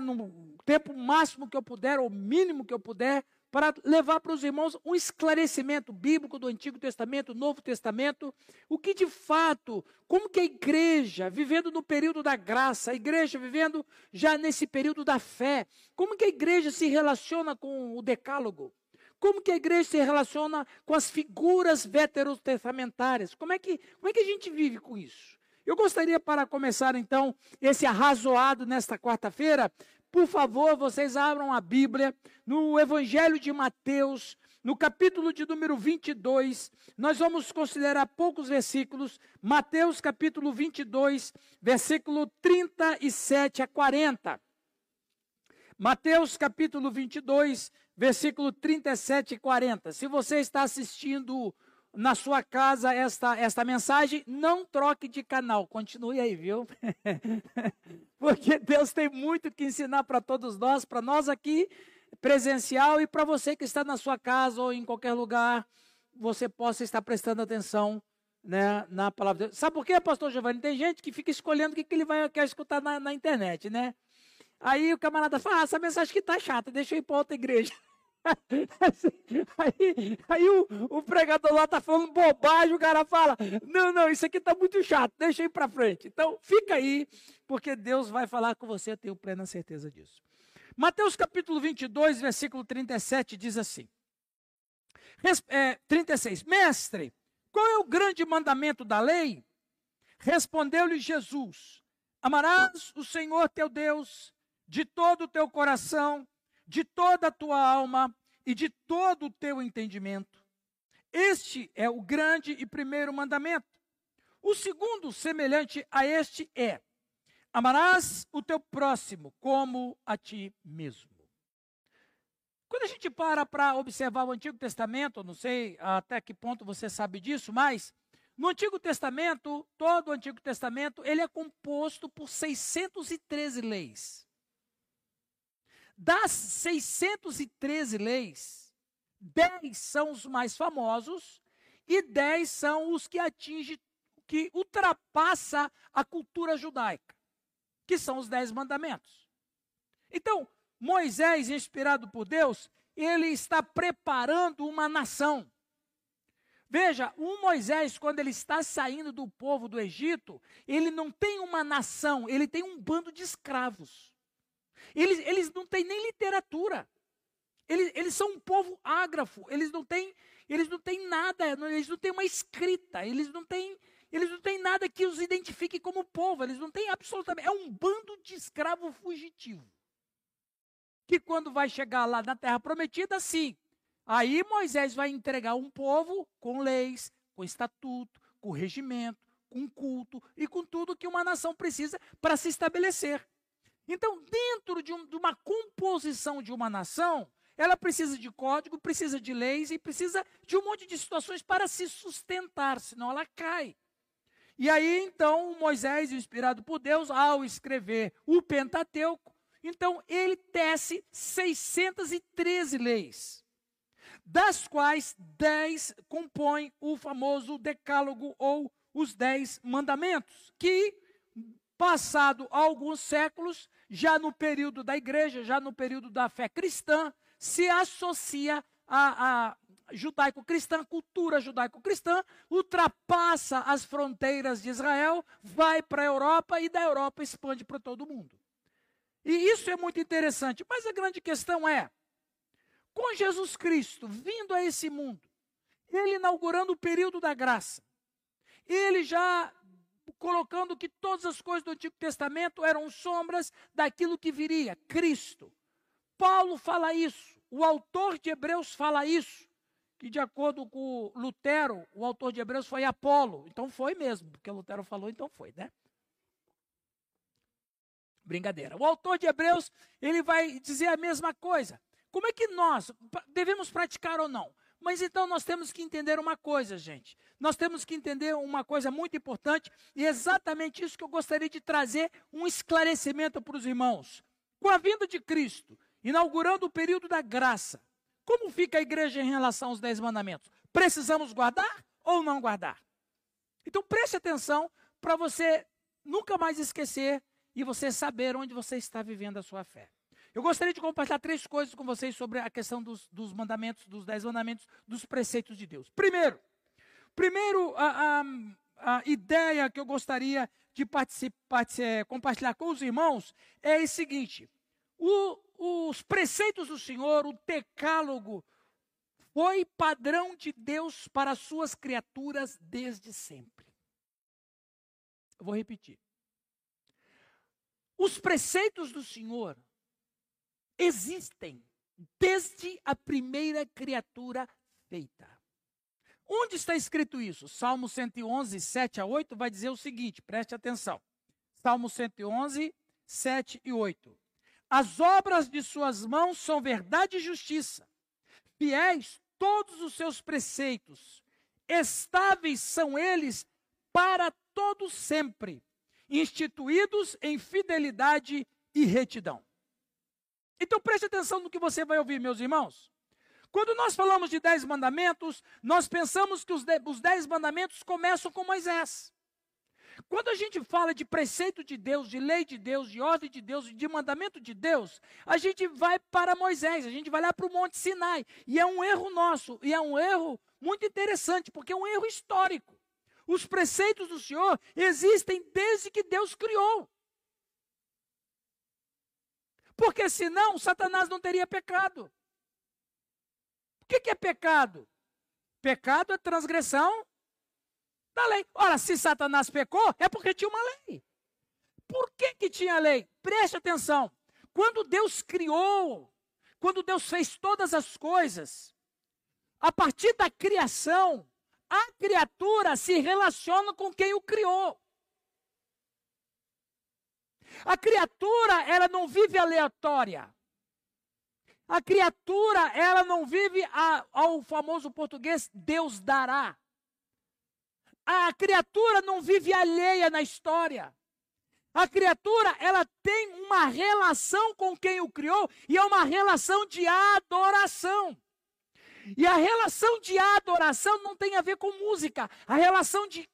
no tempo máximo que eu puder, ou mínimo que eu puder, para levar para os irmãos um esclarecimento bíblico do Antigo Testamento, Novo Testamento, o que de fato, como que a igreja, vivendo no período da graça, a igreja vivendo já nesse período da fé, como que a igreja se relaciona com o decálogo? Como que a igreja se relaciona com as figuras veterotestamentárias? Como é que, como é que a gente vive com isso? Eu gostaria, para começar então esse arrazoado nesta quarta-feira, por favor, vocês abram a Bíblia no Evangelho de Mateus, no capítulo de número 22. Nós vamos considerar poucos versículos. Mateus, capítulo 22, versículo 37 a 40. Mateus, capítulo 22, versículo 37 e 40. Se você está assistindo na sua casa esta, esta mensagem, não troque de canal, continue aí, viu? Porque Deus tem muito que ensinar para todos nós, para nós aqui, presencial, e para você que está na sua casa ou em qualquer lugar, você possa estar prestando atenção né, na palavra de Deus. Sabe por quê, pastor Giovanni? Tem gente que fica escolhendo o que, que ele vai, quer escutar na, na internet, né? Aí o camarada fala, ah, essa mensagem aqui está chata, deixa eu ir para outra igreja. aí, aí o, o, pregador lá está falando bobagem, o cara fala: Não, não, isso aqui está muito chato, deixa eu ir para frente. Então, fica aí, porque Deus vai falar com você, eu tenho plena certeza disso. Mateus capítulo 22, versículo 37 diz assim: é, 36, Mestre, qual é o grande mandamento da lei? Respondeu-lhe Jesus: Amarás o Senhor teu Deus de todo o teu coração de toda a tua alma e de todo o teu entendimento. Este é o grande e primeiro mandamento. O segundo, semelhante a este, é: amarás o teu próximo como a ti mesmo. Quando a gente para para observar o Antigo Testamento, não sei até que ponto você sabe disso, mas no Antigo Testamento, todo o Antigo Testamento, ele é composto por 613 leis. Das 613 leis, 10 são os mais famosos e 10 são os que atingem, que ultrapassa a cultura judaica, que são os 10 mandamentos. Então, Moisés, inspirado por Deus, ele está preparando uma nação. Veja, o Moisés, quando ele está saindo do povo do Egito, ele não tem uma nação, ele tem um bando de escravos. Eles, eles não têm nem literatura. Eles, eles são um povo ágrafo. Eles não têm, eles não têm nada, eles não têm uma escrita, eles não têm, eles não têm nada que os identifique como povo. Eles não têm absolutamente. É um bando de escravo fugitivo. Que quando vai chegar lá na terra prometida, sim. Aí Moisés vai entregar um povo com leis, com estatuto, com regimento, com culto e com tudo que uma nação precisa para se estabelecer. Então, dentro de, um, de uma composição de uma nação, ela precisa de código, precisa de leis e precisa de um monte de situações para se sustentar, senão ela cai. E aí, então, Moisés, inspirado por Deus, ao escrever o Pentateuco, então ele tece 613 leis, das quais 10 compõem o famoso Decálogo ou os 10 mandamentos, que, passado alguns séculos, já no período da igreja, já no período da fé cristã, se associa a, judaico-cristã, cultura judaico-cristã, ultrapassa as fronteiras de Israel, vai para a Europa e da Europa expande para todo o mundo. E isso é muito interessante, mas a grande questão é: com Jesus Cristo vindo a esse mundo, ele inaugurando o período da graça, ele já colocando que todas as coisas do Antigo Testamento eram sombras daquilo que viria, Cristo. Paulo fala isso, o autor de Hebreus fala isso, que de acordo com Lutero, o autor de Hebreus foi Apolo. Então foi mesmo, porque Lutero falou, então foi, né? Brincadeira. O autor de Hebreus, ele vai dizer a mesma coisa. Como é que nós devemos praticar ou não? Mas então nós temos que entender uma coisa, gente. Nós temos que entender uma coisa muito importante, e é exatamente isso que eu gostaria de trazer um esclarecimento para os irmãos. Com a vinda de Cristo, inaugurando o período da graça, como fica a igreja em relação aos dez mandamentos? Precisamos guardar ou não guardar? Então preste atenção para você nunca mais esquecer e você saber onde você está vivendo a sua fé. Eu gostaria de compartilhar três coisas com vocês sobre a questão dos, dos mandamentos, dos dez mandamentos, dos preceitos de Deus. Primeiro, primeiro a, a, a ideia que eu gostaria de é, compartilhar com os irmãos é o seguinte: o, os preceitos do Senhor, o decálogo, foi padrão de Deus para as suas criaturas desde sempre. Eu vou repetir. Os preceitos do Senhor existem desde a primeira criatura feita. Onde está escrito isso? Salmo 111, 7 a 8 vai dizer o seguinte, preste atenção. Salmo 111, 7 e 8. As obras de suas mãos são verdade e justiça. Fiéis todos os seus preceitos. Estáveis são eles para todo sempre, instituídos em fidelidade e retidão. Então preste atenção no que você vai ouvir, meus irmãos. Quando nós falamos de dez mandamentos, nós pensamos que os, de, os dez mandamentos começam com Moisés. Quando a gente fala de preceito de Deus, de lei de Deus, de ordem de Deus, de mandamento de Deus, a gente vai para Moisés, a gente vai lá para o Monte Sinai. E é um erro nosso, e é um erro muito interessante, porque é um erro histórico. Os preceitos do Senhor existem desde que Deus criou. Porque senão Satanás não teria pecado. O que, que é pecado? Pecado é transgressão da lei. Ora, se Satanás pecou, é porque tinha uma lei. Por que, que tinha lei? Preste atenção. Quando Deus criou, quando Deus fez todas as coisas, a partir da criação, a criatura se relaciona com quem o criou. A criatura, ela não vive aleatória. A criatura, ela não vive a, ao famoso português Deus dará. A criatura não vive alheia na história. A criatura, ela tem uma relação com quem o criou e é uma relação de adoração. E a relação de adoração não tem a ver com música. A relação de,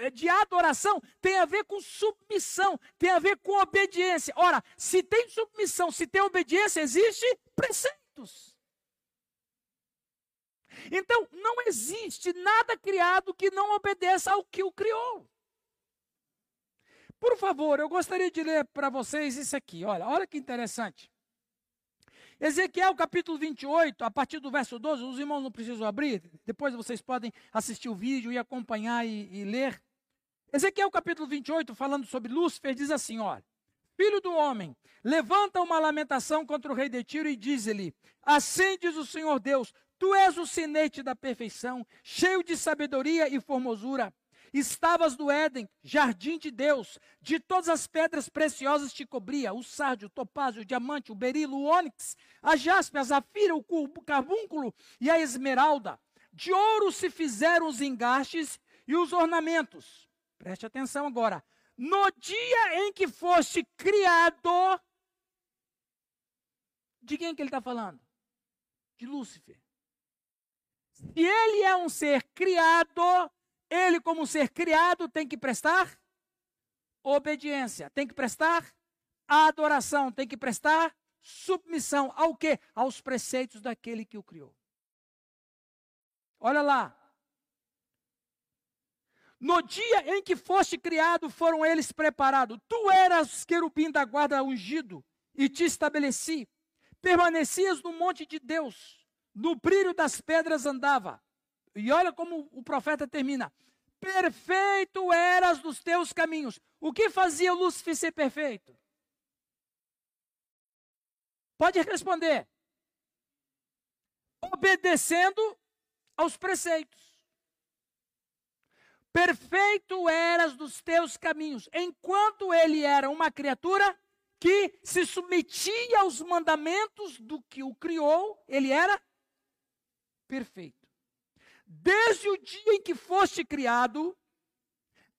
eh, de adoração tem a ver com submissão, tem a ver com obediência. Ora, se tem submissão, se tem obediência, existe preceitos. Então, não existe nada criado que não obedeça ao que o criou. Por favor, eu gostaria de ler para vocês isso aqui. Olha, olha que interessante. Ezequiel capítulo 28, a partir do verso 12, os irmãos não precisam abrir, depois vocês podem assistir o vídeo e acompanhar e, e ler. Ezequiel capítulo 28, falando sobre Lúcifer, diz assim: olha. Filho do homem, levanta uma lamentação contra o rei de Tiro e diz-lhe: Assim diz o Senhor Deus: Tu és o sinete da perfeição, cheio de sabedoria e formosura. Estavas no Éden, jardim de Deus, de todas as pedras preciosas te cobria, o sárdio, o topázio, o diamante, o berilo, o ônix, a jaspe, a zafira, o carbúnculo e a esmeralda. De ouro se fizeram os engastes e os ornamentos. Preste atenção agora. No dia em que foste criado, de quem que ele está falando? De Lúcifer. Se ele é um ser criado, ele, como ser criado, tem que prestar obediência, tem que prestar adoração, tem que prestar submissão ao quê? Aos preceitos daquele que o criou. Olha lá. No dia em que foste criado, foram eles preparados. Tu eras querubim da guarda ungido e te estabeleci. Permanecias no monte de Deus, no brilho das pedras andava. E olha como o profeta termina: Perfeito eras dos teus caminhos. O que fazia Lúcifer ser perfeito? Pode responder. Obedecendo aos preceitos. Perfeito eras dos teus caminhos, enquanto ele era uma criatura que se submetia aos mandamentos do que o criou, ele era perfeito desde o dia em que foste criado,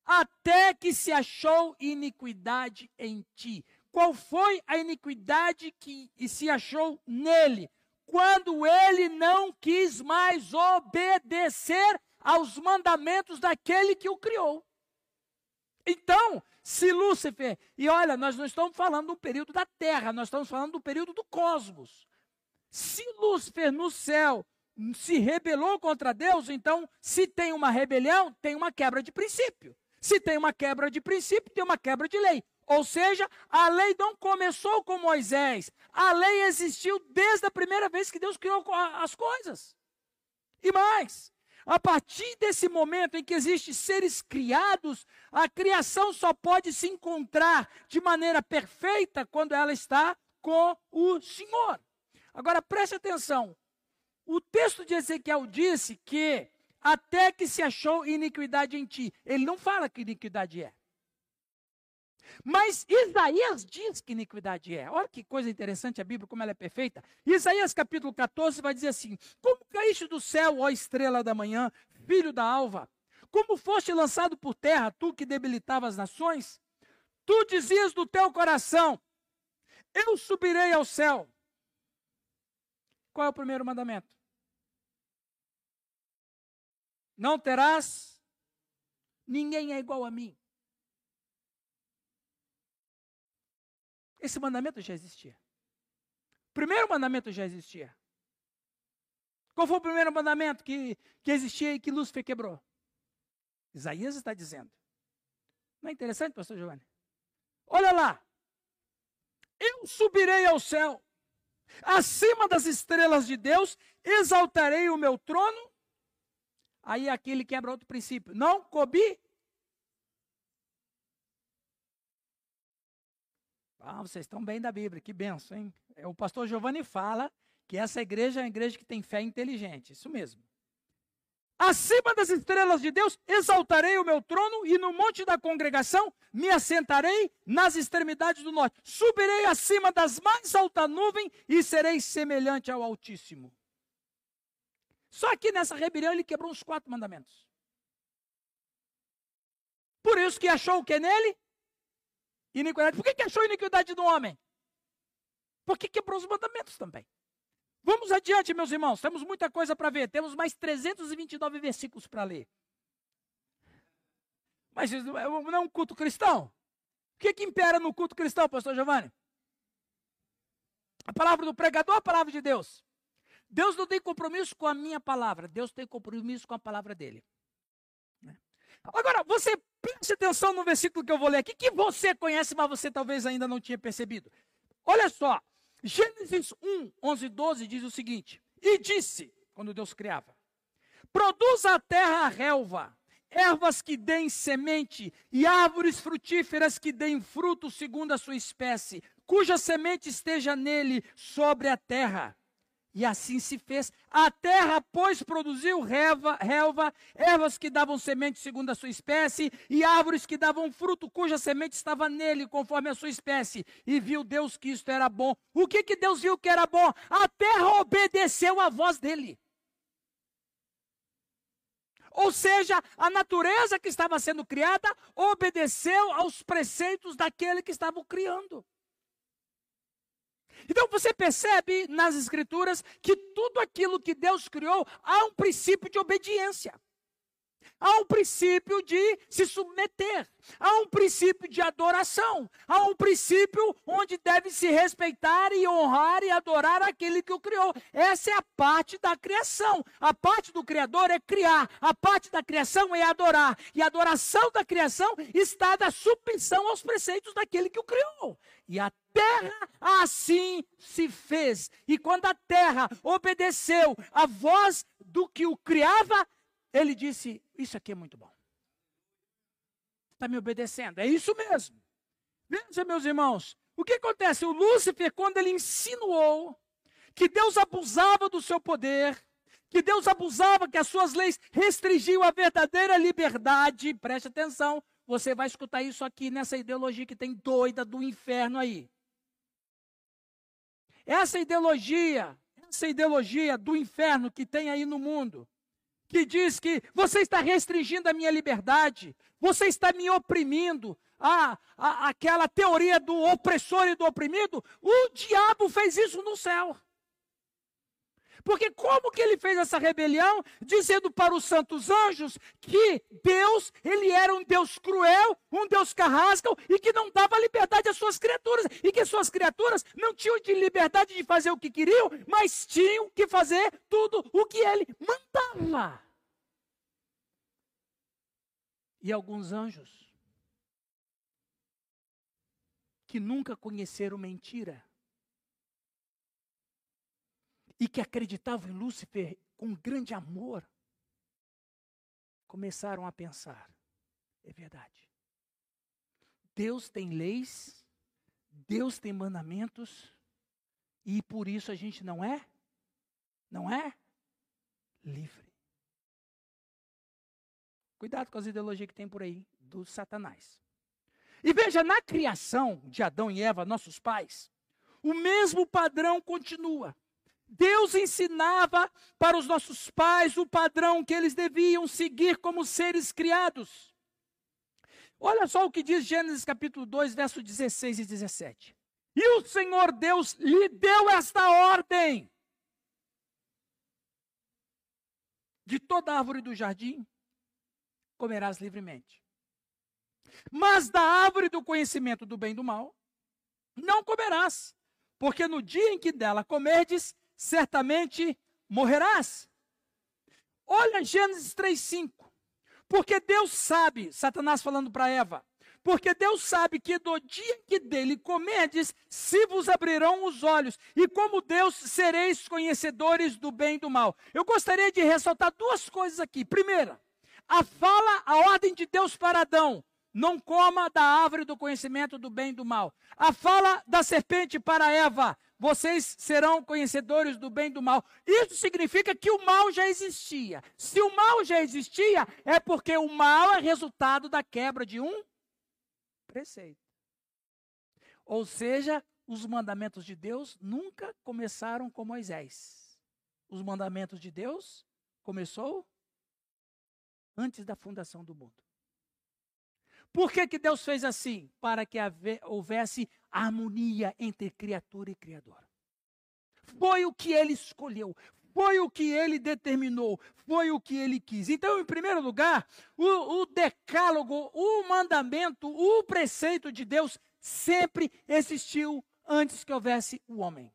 até que se achou iniquidade em ti. Qual foi a iniquidade que se achou nele? Quando ele não quis mais obedecer aos mandamentos daquele que o criou. Então, se Lúcifer, e olha, nós não estamos falando do período da Terra, nós estamos falando do período do cosmos. Se Lúcifer no céu se rebelou contra Deus, então, se tem uma rebelião, tem uma quebra de princípio. Se tem uma quebra de princípio, tem uma quebra de lei. Ou seja, a lei não começou com Moisés. A lei existiu desde a primeira vez que Deus criou as coisas. E mais, a partir desse momento em que existem seres criados, a criação só pode se encontrar de maneira perfeita quando ela está com o Senhor. Agora preste atenção. O texto de Ezequiel disse que até que se achou iniquidade em ti. Ele não fala que iniquidade é. Mas Isaías diz que iniquidade é. Olha que coisa interessante a Bíblia, como ela é perfeita. Isaías capítulo 14 vai dizer assim: Como caíste do céu, ó estrela da manhã, filho da alva? Como foste lançado por terra, tu que debilitava as nações? Tu dizias do teu coração: Eu subirei ao céu. Qual é o primeiro mandamento? Não terás, ninguém é igual a mim. Esse mandamento já existia. O primeiro mandamento já existia. Qual foi o primeiro mandamento que, que existia e que Lúcifer quebrou? Isaías está dizendo. Não é interessante, pastor Giovanni? Olha lá. Eu subirei ao céu, acima das estrelas de Deus, exaltarei o meu trono. Aí aqui ele quebra outro princípio. Não cobi Ah, vocês estão bem da Bíblia, que benção, hein? É, o pastor Giovanni fala que essa igreja é uma igreja que tem fé inteligente, isso mesmo. Acima das estrelas de Deus, exaltarei o meu trono, e no monte da congregação me assentarei nas extremidades do norte. Subirei acima das mais altas nuvens e serei semelhante ao Altíssimo. Só que nessa rebelião ele quebrou os quatro mandamentos. Por isso que achou o que nele? iniquidade. Por que, que achou iniquidade do homem? Porque quebrou os mandamentos também. Vamos adiante, meus irmãos. Temos muita coisa para ver. Temos mais 329 versículos para ler. Mas não é um culto cristão? O que, que impera no culto cristão, pastor Giovanni? A palavra do pregador, a palavra de Deus. Deus não tem compromisso com a minha palavra, Deus tem compromisso com a palavra dele. Agora, você preste atenção no versículo que eu vou ler aqui, que você conhece, mas você talvez ainda não tinha percebido. Olha só, Gênesis 1, 11 e 12 diz o seguinte: E disse, quando Deus criava, produz a terra a relva, ervas que deem semente, e árvores frutíferas que deem fruto segundo a sua espécie, cuja semente esteja nele sobre a terra. E assim se fez. A terra, pois, produziu relva, relva, ervas que davam semente segundo a sua espécie, e árvores que davam fruto, cuja semente estava nele, conforme a sua espécie. E viu Deus que isto era bom. O que, que Deus viu que era bom? A terra obedeceu à voz dele. Ou seja, a natureza que estava sendo criada obedeceu aos preceitos daquele que estava o criando. Então você percebe nas Escrituras que tudo aquilo que Deus criou há um princípio de obediência. Há um princípio de se submeter, há um princípio de adoração, há um princípio onde deve se respeitar e honrar e adorar aquele que o criou. Essa é a parte da criação. A parte do Criador é criar, a parte da criação é adorar. E a adoração da criação está da submissão aos preceitos daquele que o criou. E a terra assim se fez. E quando a terra obedeceu a voz do que o criava, ele disse: Isso aqui é muito bom. Está me obedecendo. É isso mesmo. Veja, meus irmãos, o que acontece? O Lúcifer, quando ele insinuou que Deus abusava do seu poder, que Deus abusava, que as suas leis restringiam a verdadeira liberdade, preste atenção, você vai escutar isso aqui nessa ideologia que tem doida do inferno aí. Essa ideologia, essa ideologia do inferno que tem aí no mundo, que diz que você está restringindo a minha liberdade, você está me oprimindo, a, a, aquela teoria do opressor e do oprimido, o diabo fez isso no céu. Porque como que ele fez essa rebelião, dizendo para os santos anjos que Deus, ele era um Deus cruel, um Deus carrasco e que não dava liberdade às suas criaturas, e que suas criaturas não tinham de liberdade de fazer o que queriam, mas tinham que fazer tudo o que ele mandava. E alguns anjos que nunca conheceram mentira e que acreditavam em Lúcifer com grande amor, começaram a pensar: é verdade. Deus tem leis, Deus tem mandamentos, e por isso a gente não é, não é livre. Cuidado com as ideologias que tem por aí do Satanás. E veja, na criação de Adão e Eva, nossos pais, o mesmo padrão continua. Deus ensinava para os nossos pais o padrão que eles deviam seguir como seres criados. Olha só o que diz Gênesis capítulo 2, verso 16 e 17. E o Senhor Deus lhe deu esta ordem: De toda árvore do jardim comerás livremente. Mas da árvore do conhecimento do bem e do mal não comerás, porque no dia em que dela comerdes, certamente morrerás. Olha Gênesis 3:5. Porque Deus sabe, Satanás falando para Eva, porque Deus sabe que do dia que dele comerdes, se vos abrirão os olhos, e como Deus sereis conhecedores do bem e do mal. Eu gostaria de ressaltar duas coisas aqui. Primeira, a fala, a ordem de Deus para Adão: não coma da árvore do conhecimento do bem e do mal. A fala da serpente para Eva: vocês serão conhecedores do bem e do mal. Isso significa que o mal já existia. Se o mal já existia, é porque o mal é resultado da quebra de um preceito. Ou seja, os mandamentos de Deus nunca começaram com Moisés. Os mandamentos de Deus começou antes da fundação do mundo. Por que, que Deus fez assim? Para que houvesse harmonia entre criatura e criador. Foi o que ele escolheu, foi o que ele determinou, foi o que ele quis. Então, em primeiro lugar, o, o decálogo, o mandamento, o preceito de Deus sempre existiu antes que houvesse o homem.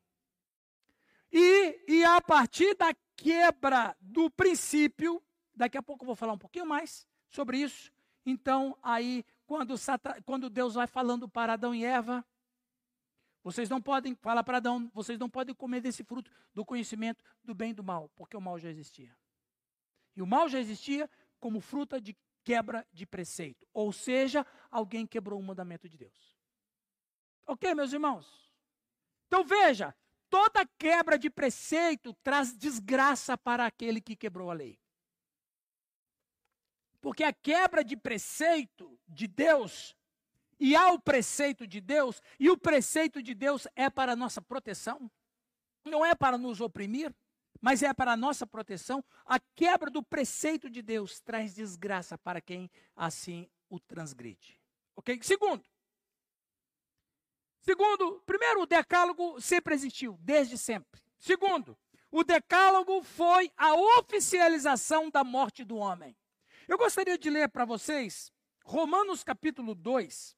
E, e a partir da quebra do princípio, daqui a pouco eu vou falar um pouquinho mais sobre isso. Então, aí, quando, quando Deus vai falando para Adão e Eva, vocês não podem, fala para Adão, vocês não podem comer desse fruto do conhecimento do bem e do mal, porque o mal já existia. E o mal já existia como fruta de quebra de preceito. Ou seja, alguém quebrou o mandamento de Deus. Ok, meus irmãos? Então veja, toda quebra de preceito traz desgraça para aquele que quebrou a lei. Porque a quebra de preceito de Deus e há o preceito de Deus, e o preceito de Deus é para nossa proteção, não é para nos oprimir, mas é para nossa proteção. A quebra do preceito de Deus traz desgraça para quem assim o transgride. Ok? Segundo, segundo, primeiro, o decálogo sempre existiu, desde sempre. Segundo, o decálogo foi a oficialização da morte do homem. Eu gostaria de ler para vocês Romanos capítulo 2,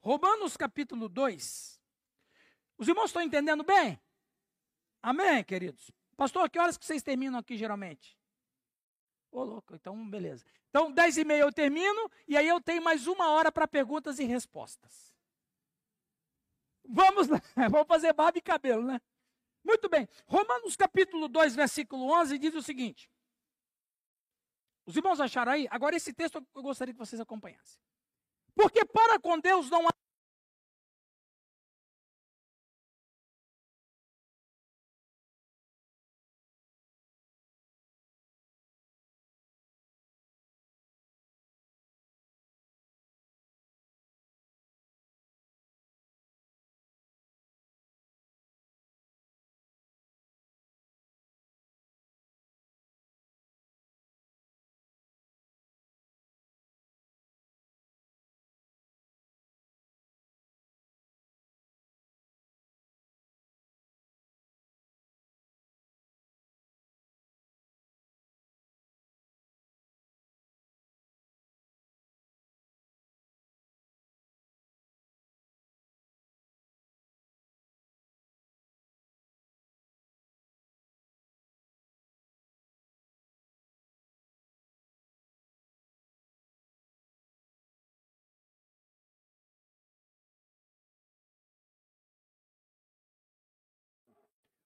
Romanos capítulo 2. Os irmãos estão entendendo bem? Amém, queridos? Pastor, que horas que vocês terminam aqui geralmente? Ô, louco, então beleza. Então, 10 e meia eu termino, e aí eu tenho mais uma hora para perguntas e respostas. Vamos lá, vamos fazer barba e cabelo, né? Muito bem. Romanos capítulo 2, versículo 11 diz o seguinte. Os irmãos acharam aí? Agora esse texto eu gostaria que vocês acompanhassem. Porque para com Deus não há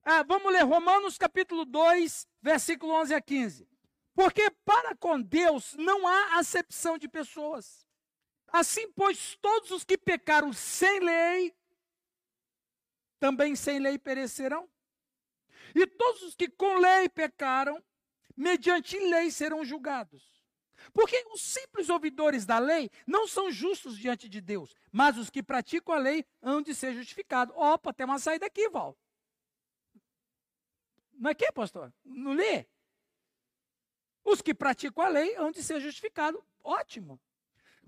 Ah, vamos ler Romanos capítulo 2, versículo 11 a 15. Porque para com Deus não há acepção de pessoas. Assim, pois, todos os que pecaram sem lei, também sem lei perecerão. E todos os que com lei pecaram, mediante lei serão julgados. Porque os simples ouvidores da lei não são justos diante de Deus, mas os que praticam a lei hão de ser justificados. Opa, tem uma saída aqui, Val. Não é que, pastor? Não lê? Os que praticam a lei hão de ser justificados. Ótimo.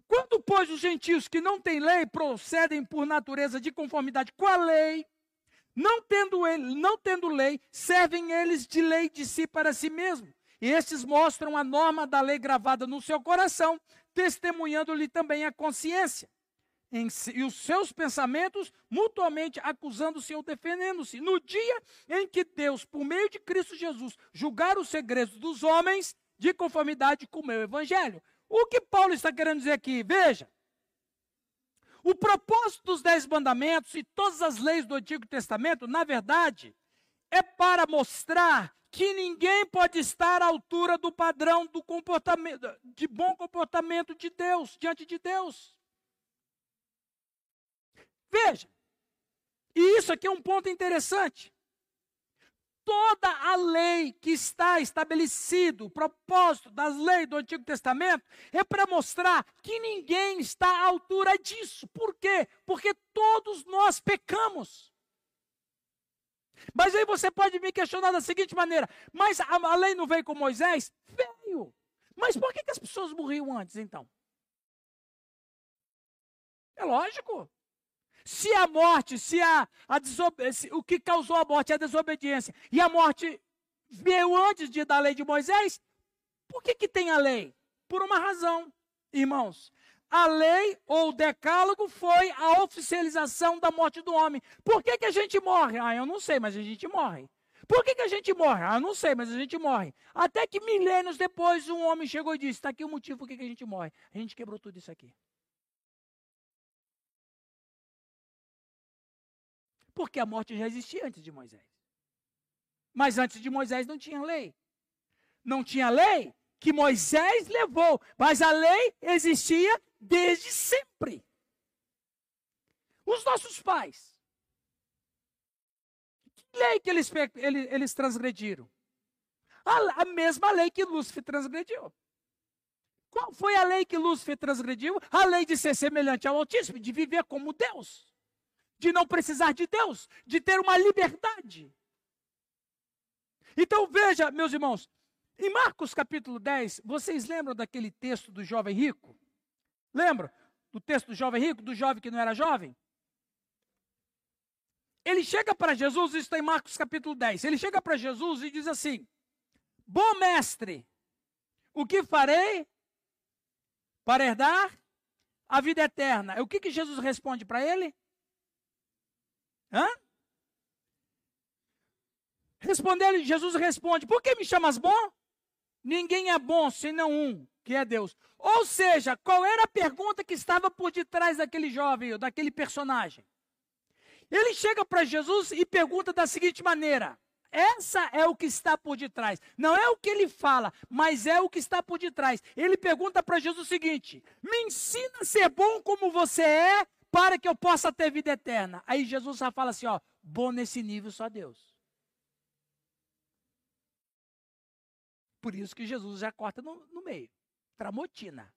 Quando, pois, os gentios que não têm lei procedem por natureza de conformidade com a lei, não tendo, ele, não tendo lei, servem eles de lei de si para si mesmos e estes mostram a norma da lei gravada no seu coração, testemunhando-lhe também a consciência. Em, e os seus pensamentos mutuamente acusando-se ou defendendo-se. No dia em que Deus, por meio de Cristo Jesus, julgar os segredos dos homens de conformidade com o meu evangelho. O que Paulo está querendo dizer aqui? Veja. O propósito dos Dez Mandamentos e todas as leis do Antigo Testamento, na verdade, é para mostrar que ninguém pode estar à altura do padrão do comportamento, de bom comportamento de Deus, diante de Deus. Veja, e isso aqui é um ponto interessante. Toda a lei que está estabelecido, o propósito das leis do Antigo Testamento, é para mostrar que ninguém está à altura disso. Por quê? Porque todos nós pecamos. Mas aí você pode me questionar da seguinte maneira: mas a, a lei não veio com Moisés? Veio. Mas por que, que as pessoas morriam antes então? É lógico. Se a morte, se a, a se, o que causou a morte é a desobediência, e a morte veio antes de, da lei de Moisés, por que, que tem a lei? Por uma razão, irmãos a lei ou o decálogo foi a oficialização da morte do homem. Por que, que a gente morre? Ah, eu não sei, mas a gente morre. Por que, que a gente morre? Ah, não sei, mas a gente morre. Até que milênios depois um homem chegou e disse: está aqui o motivo por que, que a gente morre. A gente quebrou tudo isso aqui. Porque a morte já existia antes de Moisés. Mas antes de Moisés não tinha lei. Não tinha lei que Moisés levou, mas a lei existia desde sempre. Os nossos pais. Que lei que eles, eles, eles transgrediram? A, a mesma lei que Lúcifer transgrediu. Qual foi a lei que Lúcifer transgrediu? A lei de ser semelhante ao Altíssimo, de viver como Deus, de não precisar de Deus, de ter uma liberdade. Então veja, meus irmãos, em Marcos capítulo 10, vocês lembram daquele texto do jovem rico? Lembra do texto do jovem rico, do jovem que não era jovem? Ele chega para Jesus, isso está em Marcos capítulo 10. Ele chega para Jesus e diz assim: Bom mestre, o que farei para herdar a vida eterna? O que, que Jesus responde para ele? Hã? Respondendo, Jesus responde: Por que me chamas bom? Ninguém é bom senão um, que é Deus. Ou seja, qual era a pergunta que estava por detrás daquele jovem, daquele personagem? Ele chega para Jesus e pergunta da seguinte maneira: essa é o que está por detrás. Não é o que ele fala, mas é o que está por detrás. Ele pergunta para Jesus o seguinte: me ensina a ser bom como você é, para que eu possa ter vida eterna. Aí Jesus já fala assim: ó, bom nesse nível só Deus. Por isso que Jesus já corta no, no meio. Tramotina.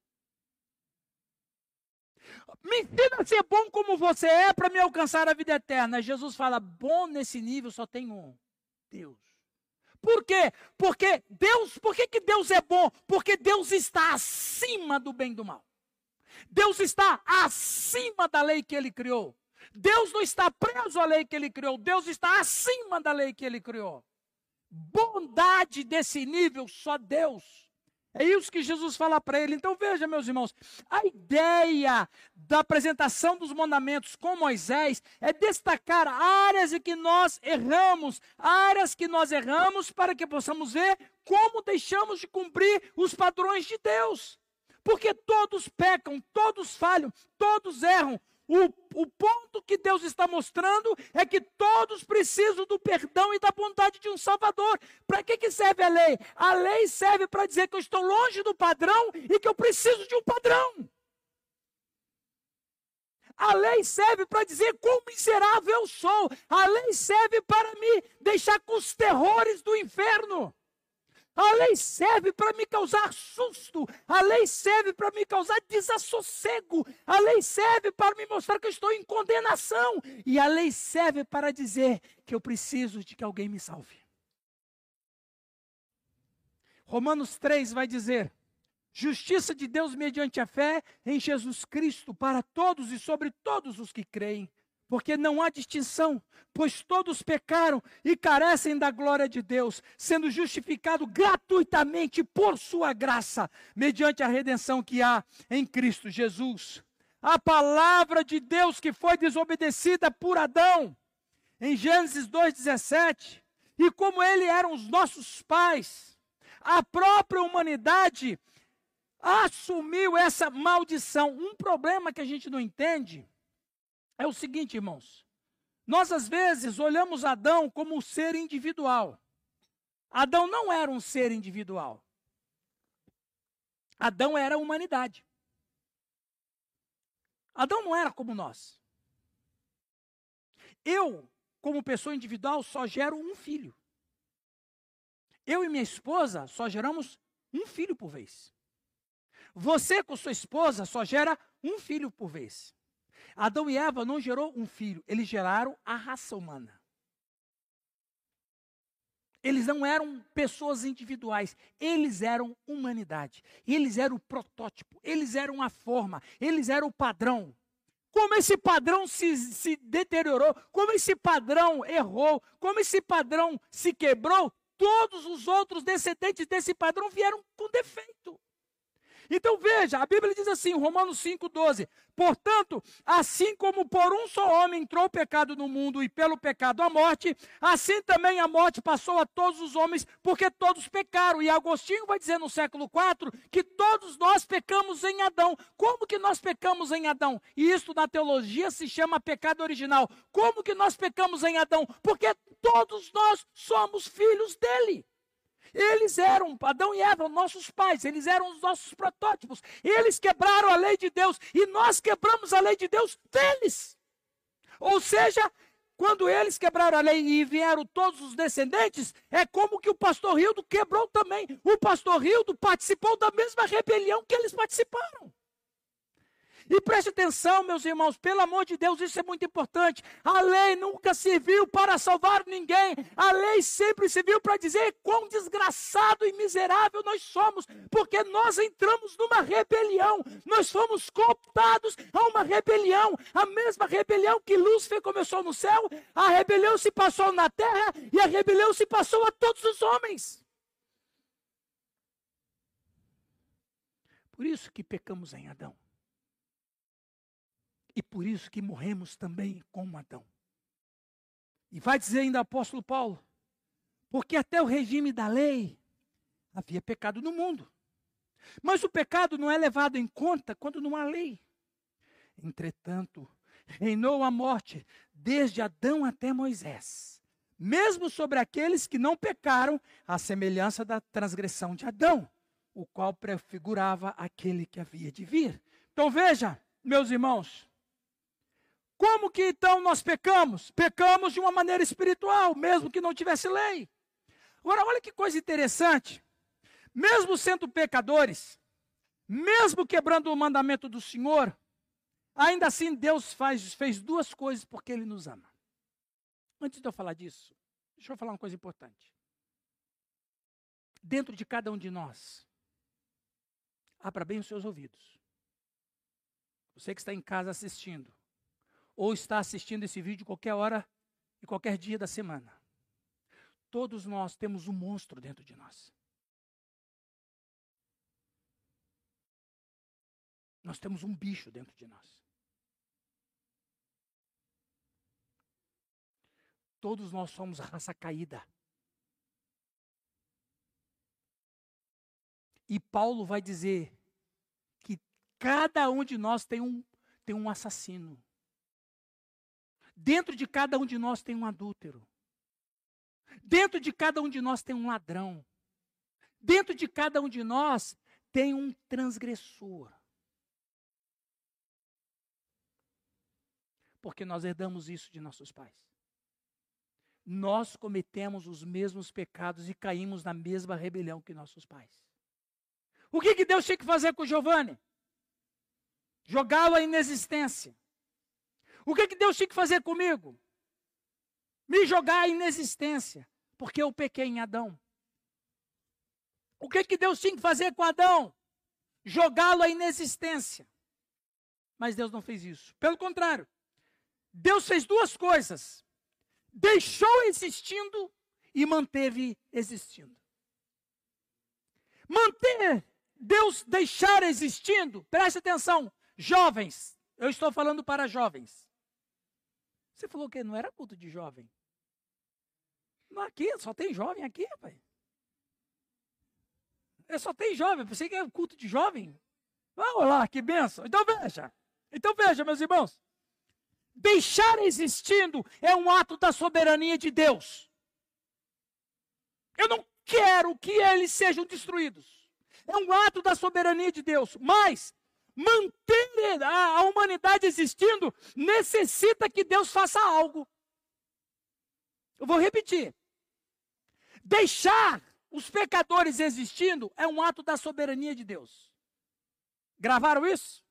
Me ensina a ser bom como você é para me alcançar a vida eterna. Jesus fala: bom nesse nível só tem um: Deus. Por quê? Porque Deus, por que, que Deus é bom? Porque Deus está acima do bem e do mal. Deus está acima da lei que ele criou. Deus não está preso à lei que ele criou. Deus está acima da lei que ele criou. Bondade desse nível, só Deus. É isso que Jesus fala para ele. Então veja, meus irmãos, a ideia da apresentação dos mandamentos com Moisés é destacar áreas em que nós erramos, áreas que nós erramos para que possamos ver como deixamos de cumprir os padrões de Deus. Porque todos pecam, todos falham, todos erram. O, o ponto que Deus está mostrando é que todos precisam do perdão e da bondade de um Salvador. Para que, que serve a lei? A lei serve para dizer que eu estou longe do padrão e que eu preciso de um padrão. A lei serve para dizer quão miserável eu sou. A lei serve para me deixar com os terrores do inferno. A lei serve para me causar susto. A lei serve para me causar desassossego. A lei serve para me mostrar que eu estou em condenação. E a lei serve para dizer que eu preciso de que alguém me salve. Romanos 3 vai dizer: justiça de Deus mediante a fé em Jesus Cristo para todos e sobre todos os que creem porque não há distinção, pois todos pecaram e carecem da glória de Deus, sendo justificado gratuitamente por sua graça, mediante a redenção que há em Cristo Jesus. A palavra de Deus que foi desobedecida por Adão, em Gênesis 2,17, e como ele eram os nossos pais, a própria humanidade assumiu essa maldição. Um problema que a gente não entende é o seguinte, irmãos. Nós, às vezes, olhamos Adão como um ser individual. Adão não era um ser individual. Adão era a humanidade. Adão não era como nós. Eu, como pessoa individual, só gero um filho. Eu e minha esposa só geramos um filho por vez. Você, com sua esposa, só gera um filho por vez. Adão e Eva não gerou um filho, eles geraram a raça humana. Eles não eram pessoas individuais, eles eram humanidade. Eles eram o protótipo, eles eram a forma, eles eram o padrão. Como esse padrão se, se deteriorou, como esse padrão errou, como esse padrão se quebrou, todos os outros descendentes desse padrão vieram com defeito. Então veja, a Bíblia diz assim, Romanos 5,12: Portanto, assim como por um só homem entrou o pecado no mundo e pelo pecado a morte, assim também a morte passou a todos os homens, porque todos pecaram. E Agostinho vai dizer no século IV que todos nós pecamos em Adão. Como que nós pecamos em Adão? E isso na teologia se chama pecado original. Como que nós pecamos em Adão? Porque todos nós somos filhos dele. Eles eram, Adão e Eva, nossos pais, eles eram os nossos protótipos. Eles quebraram a lei de Deus e nós quebramos a lei de Deus deles. Ou seja, quando eles quebraram a lei e vieram todos os descendentes, é como que o pastor Rildo quebrou também. O pastor Rildo participou da mesma rebelião que eles participaram. E preste atenção, meus irmãos, pelo amor de Deus, isso é muito importante. A lei nunca serviu para salvar ninguém. A lei sempre serviu para dizer quão desgraçado e miserável nós somos, porque nós entramos numa rebelião. Nós fomos cooptados a uma rebelião. A mesma rebelião que Lúcifer começou no céu, a rebelião se passou na terra e a rebelião se passou a todos os homens. Por isso que pecamos em Adão. E por isso que morremos também como Adão. E vai dizer ainda o apóstolo Paulo, porque até o regime da lei havia pecado no mundo. Mas o pecado não é levado em conta quando não há lei. Entretanto, reinou a morte desde Adão até Moisés, mesmo sobre aqueles que não pecaram, à semelhança da transgressão de Adão, o qual prefigurava aquele que havia de vir. Então veja, meus irmãos, como que então nós pecamos? Pecamos de uma maneira espiritual, mesmo que não tivesse lei. Agora, olha que coisa interessante. Mesmo sendo pecadores, mesmo quebrando o mandamento do Senhor, ainda assim Deus faz, fez duas coisas porque Ele nos ama. Antes de eu falar disso, deixa eu falar uma coisa importante. Dentro de cada um de nós, abra bem os seus ouvidos. Você que está em casa assistindo, ou está assistindo esse vídeo qualquer hora e qualquer dia da semana. Todos nós temos um monstro dentro de nós. Nós temos um bicho dentro de nós. Todos nós somos raça caída. E Paulo vai dizer que cada um de nós tem um, tem um assassino Dentro de cada um de nós tem um adúltero. Dentro de cada um de nós tem um ladrão. Dentro de cada um de nós tem um transgressor. Porque nós herdamos isso de nossos pais. Nós cometemos os mesmos pecados e caímos na mesma rebelião que nossos pais. O que, que Deus tinha que fazer com Giovanni? Jogá-lo à inexistência. O que, que Deus tinha que fazer comigo? Me jogar à inexistência, porque eu pequei em Adão. O que, que Deus tinha que fazer com Adão? Jogá-lo à inexistência. Mas Deus não fez isso. Pelo contrário, Deus fez duas coisas: deixou existindo e manteve existindo. Manter Deus deixar existindo, preste atenção, jovens, eu estou falando para jovens. Você falou que não era culto de jovem. Não, aqui, só tem jovem aqui, pai. É só tem jovem, pensei que é culto de jovem. Vamos lá, que benção. Então veja. Então veja, meus irmãos. Deixar existindo é um ato da soberania de Deus. Eu não quero que eles sejam destruídos. É um ato da soberania de Deus. Mas manter a, humanidade existindo necessita que Deus faça algo. Eu vou repetir. Deixar os pecadores existindo é um ato da soberania de Deus. Gravaram isso?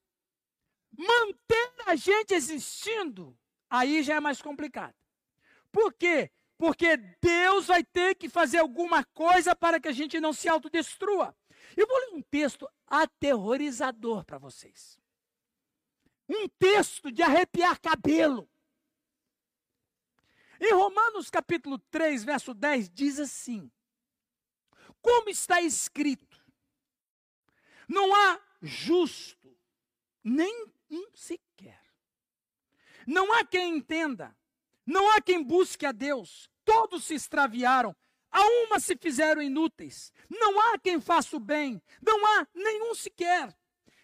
Manter a gente existindo, aí já é mais complicado. Por quê? Porque Deus vai ter que fazer alguma coisa para que a gente não se autodestrua. Eu vou ler um texto aterrorizador para vocês. Um texto de arrepiar cabelo. Em Romanos capítulo 3, verso 10, diz assim: Como está escrito, não há justo, nem um sequer. Não há quem entenda, não há quem busque a Deus. Todos se extraviaram, a uma se fizeram inúteis. Não há quem faça o bem, não há nenhum sequer.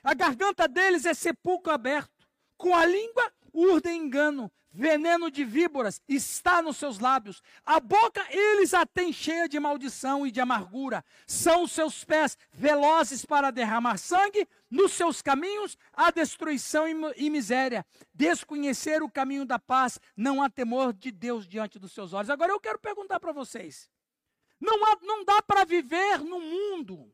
A garganta deles é sepulcro aberto, com a língua urdem engano, veneno de víboras está nos seus lábios. A boca eles a têm cheia de maldição e de amargura. São os seus pés velozes para derramar sangue, nos seus caminhos há destruição e miséria. Desconhecer o caminho da paz, não há temor de Deus diante dos seus olhos. Agora eu quero perguntar para vocês: não, há, não dá para viver no mundo,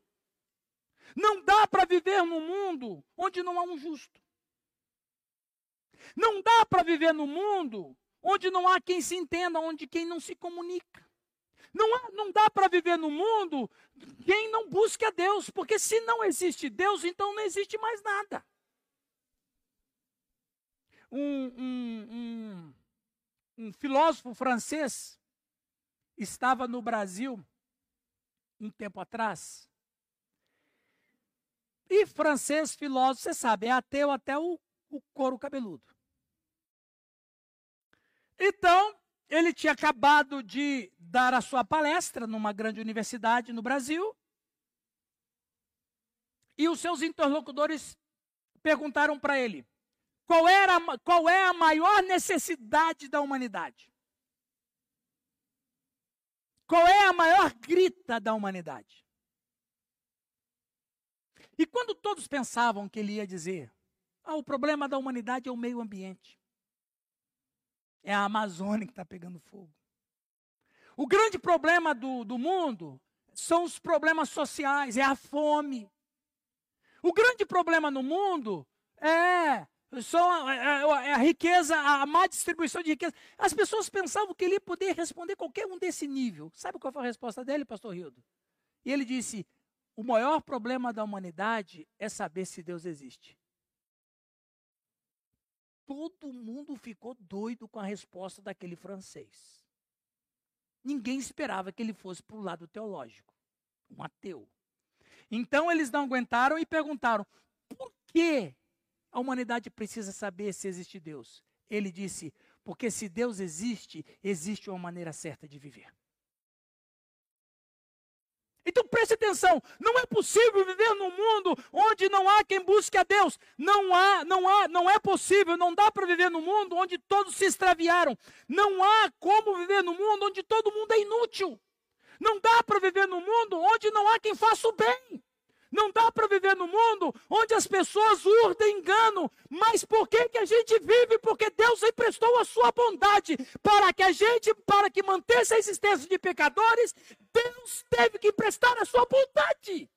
não dá para viver no mundo onde não há um justo. Não dá para viver no mundo onde não há quem se entenda, onde quem não se comunica. Não, há, não dá para viver no mundo quem não busca Deus, porque se não existe Deus, então não existe mais nada. Um, um, um, um filósofo francês estava no Brasil um tempo atrás. E francês, filósofo, você sabe, é ateu até o, o couro cabeludo. Então, ele tinha acabado de dar a sua palestra numa grande universidade no Brasil. E os seus interlocutores perguntaram para ele: qual, era, qual é a maior necessidade da humanidade? Qual é a maior grita da humanidade? E quando todos pensavam que ele ia dizer: ah, o problema da humanidade é o meio ambiente. É a Amazônia que está pegando fogo. O grande problema do, do mundo são os problemas sociais, é a fome. O grande problema no mundo é só é, é a riqueza, a má distribuição de riqueza. As pessoas pensavam que ele ia poder responder qualquer um desse nível. Sabe qual foi a resposta dele, pastor Rildo? E ele disse: o maior problema da humanidade é saber se Deus existe todo mundo ficou doido com a resposta daquele francês. Ninguém esperava que ele fosse para o lado teológico, um ateu. Então eles não aguentaram e perguntaram: por que a humanidade precisa saber se existe Deus? Ele disse: porque se Deus existe, existe uma maneira certa de viver. Então preste atenção, não é possível viver num mundo onde não há quem busque a Deus. Não há, não há, não é possível, não dá para viver num mundo onde todos se extraviaram. Não há como viver num mundo onde todo mundo é inútil. Não dá para viver num mundo onde não há quem faça o bem. Não dá para viver no mundo onde as pessoas urdem engano. Mas por que, que a gente vive? Porque Deus emprestou a sua bondade para que a gente, para que mantesse a existência de pecadores, Deus teve que emprestar a sua bondade.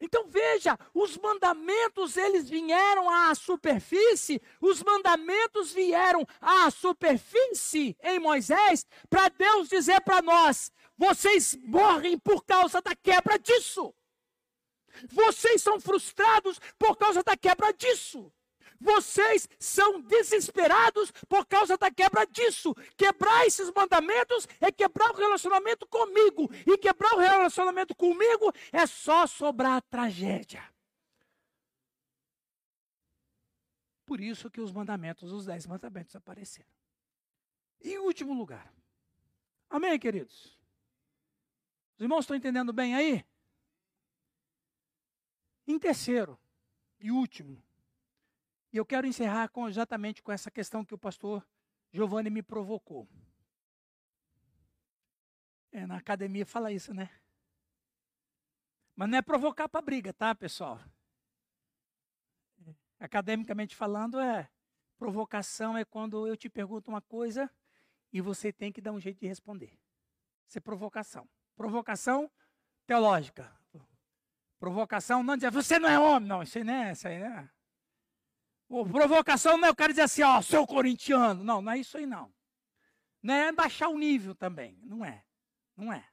Então veja, os mandamentos eles vieram à superfície, os mandamentos vieram à superfície em Moisés para Deus dizer para nós: vocês morrem por causa da quebra disso. Vocês são frustrados por causa da quebra disso. Vocês são desesperados por causa da quebra disso. Quebrar esses mandamentos é quebrar o relacionamento comigo. E quebrar o relacionamento comigo é só sobrar tragédia. Por isso que os mandamentos, os dez mandamentos apareceram. E em último lugar. Amém, queridos? Os irmãos estão entendendo bem aí? Em terceiro e último, e eu quero encerrar com, exatamente com essa questão que o pastor Giovanni me provocou. É, na academia fala isso, né? Mas não é provocar para briga, tá, pessoal? Academicamente falando, é provocação é quando eu te pergunto uma coisa e você tem que dar um jeito de responder. Isso é provocação. Provocação teológica. Provocação não dizer você não é homem, não, isso não é, isso aí não é. Provocação não é o cara dizer assim, ó, seu corintiano. Não, não é isso aí não. Não é baixar o nível também. Não é. Não é.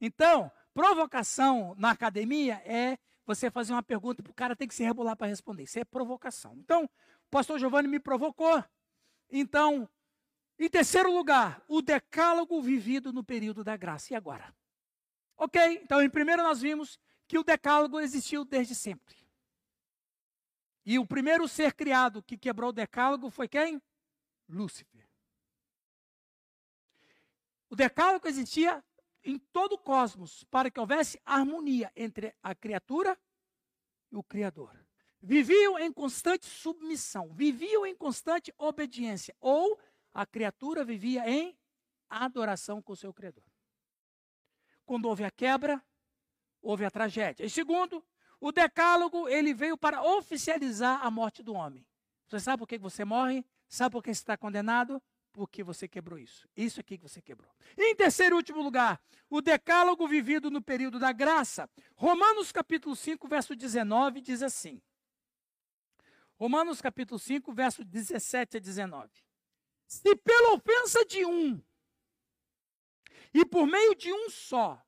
Então, provocação na academia é você fazer uma pergunta para o cara tem que se rebolar para responder. Isso é provocação. Então, o pastor Giovanni me provocou. Então, em terceiro lugar, o decálogo vivido no período da graça. E agora? Ok, então em primeiro nós vimos que o decálogo existiu desde sempre. E o primeiro ser criado que quebrou o decálogo foi quem? Lúcifer. O decálogo existia em todo o cosmos para que houvesse harmonia entre a criatura e o Criador. Viviam em constante submissão, viviam em constante obediência, ou a criatura vivia em adoração com o seu Criador. Quando houve a quebra, houve a tragédia. E segundo, o decálogo, ele veio para oficializar a morte do homem. Você sabe por que você morre? Sabe por que você está condenado? Porque você quebrou isso. Isso aqui que você quebrou. Em terceiro e último lugar, o decálogo vivido no período da graça. Romanos capítulo 5, verso 19 diz assim. Romanos capítulo 5, verso 17 a 19. Se pela ofensa de um e por meio de um só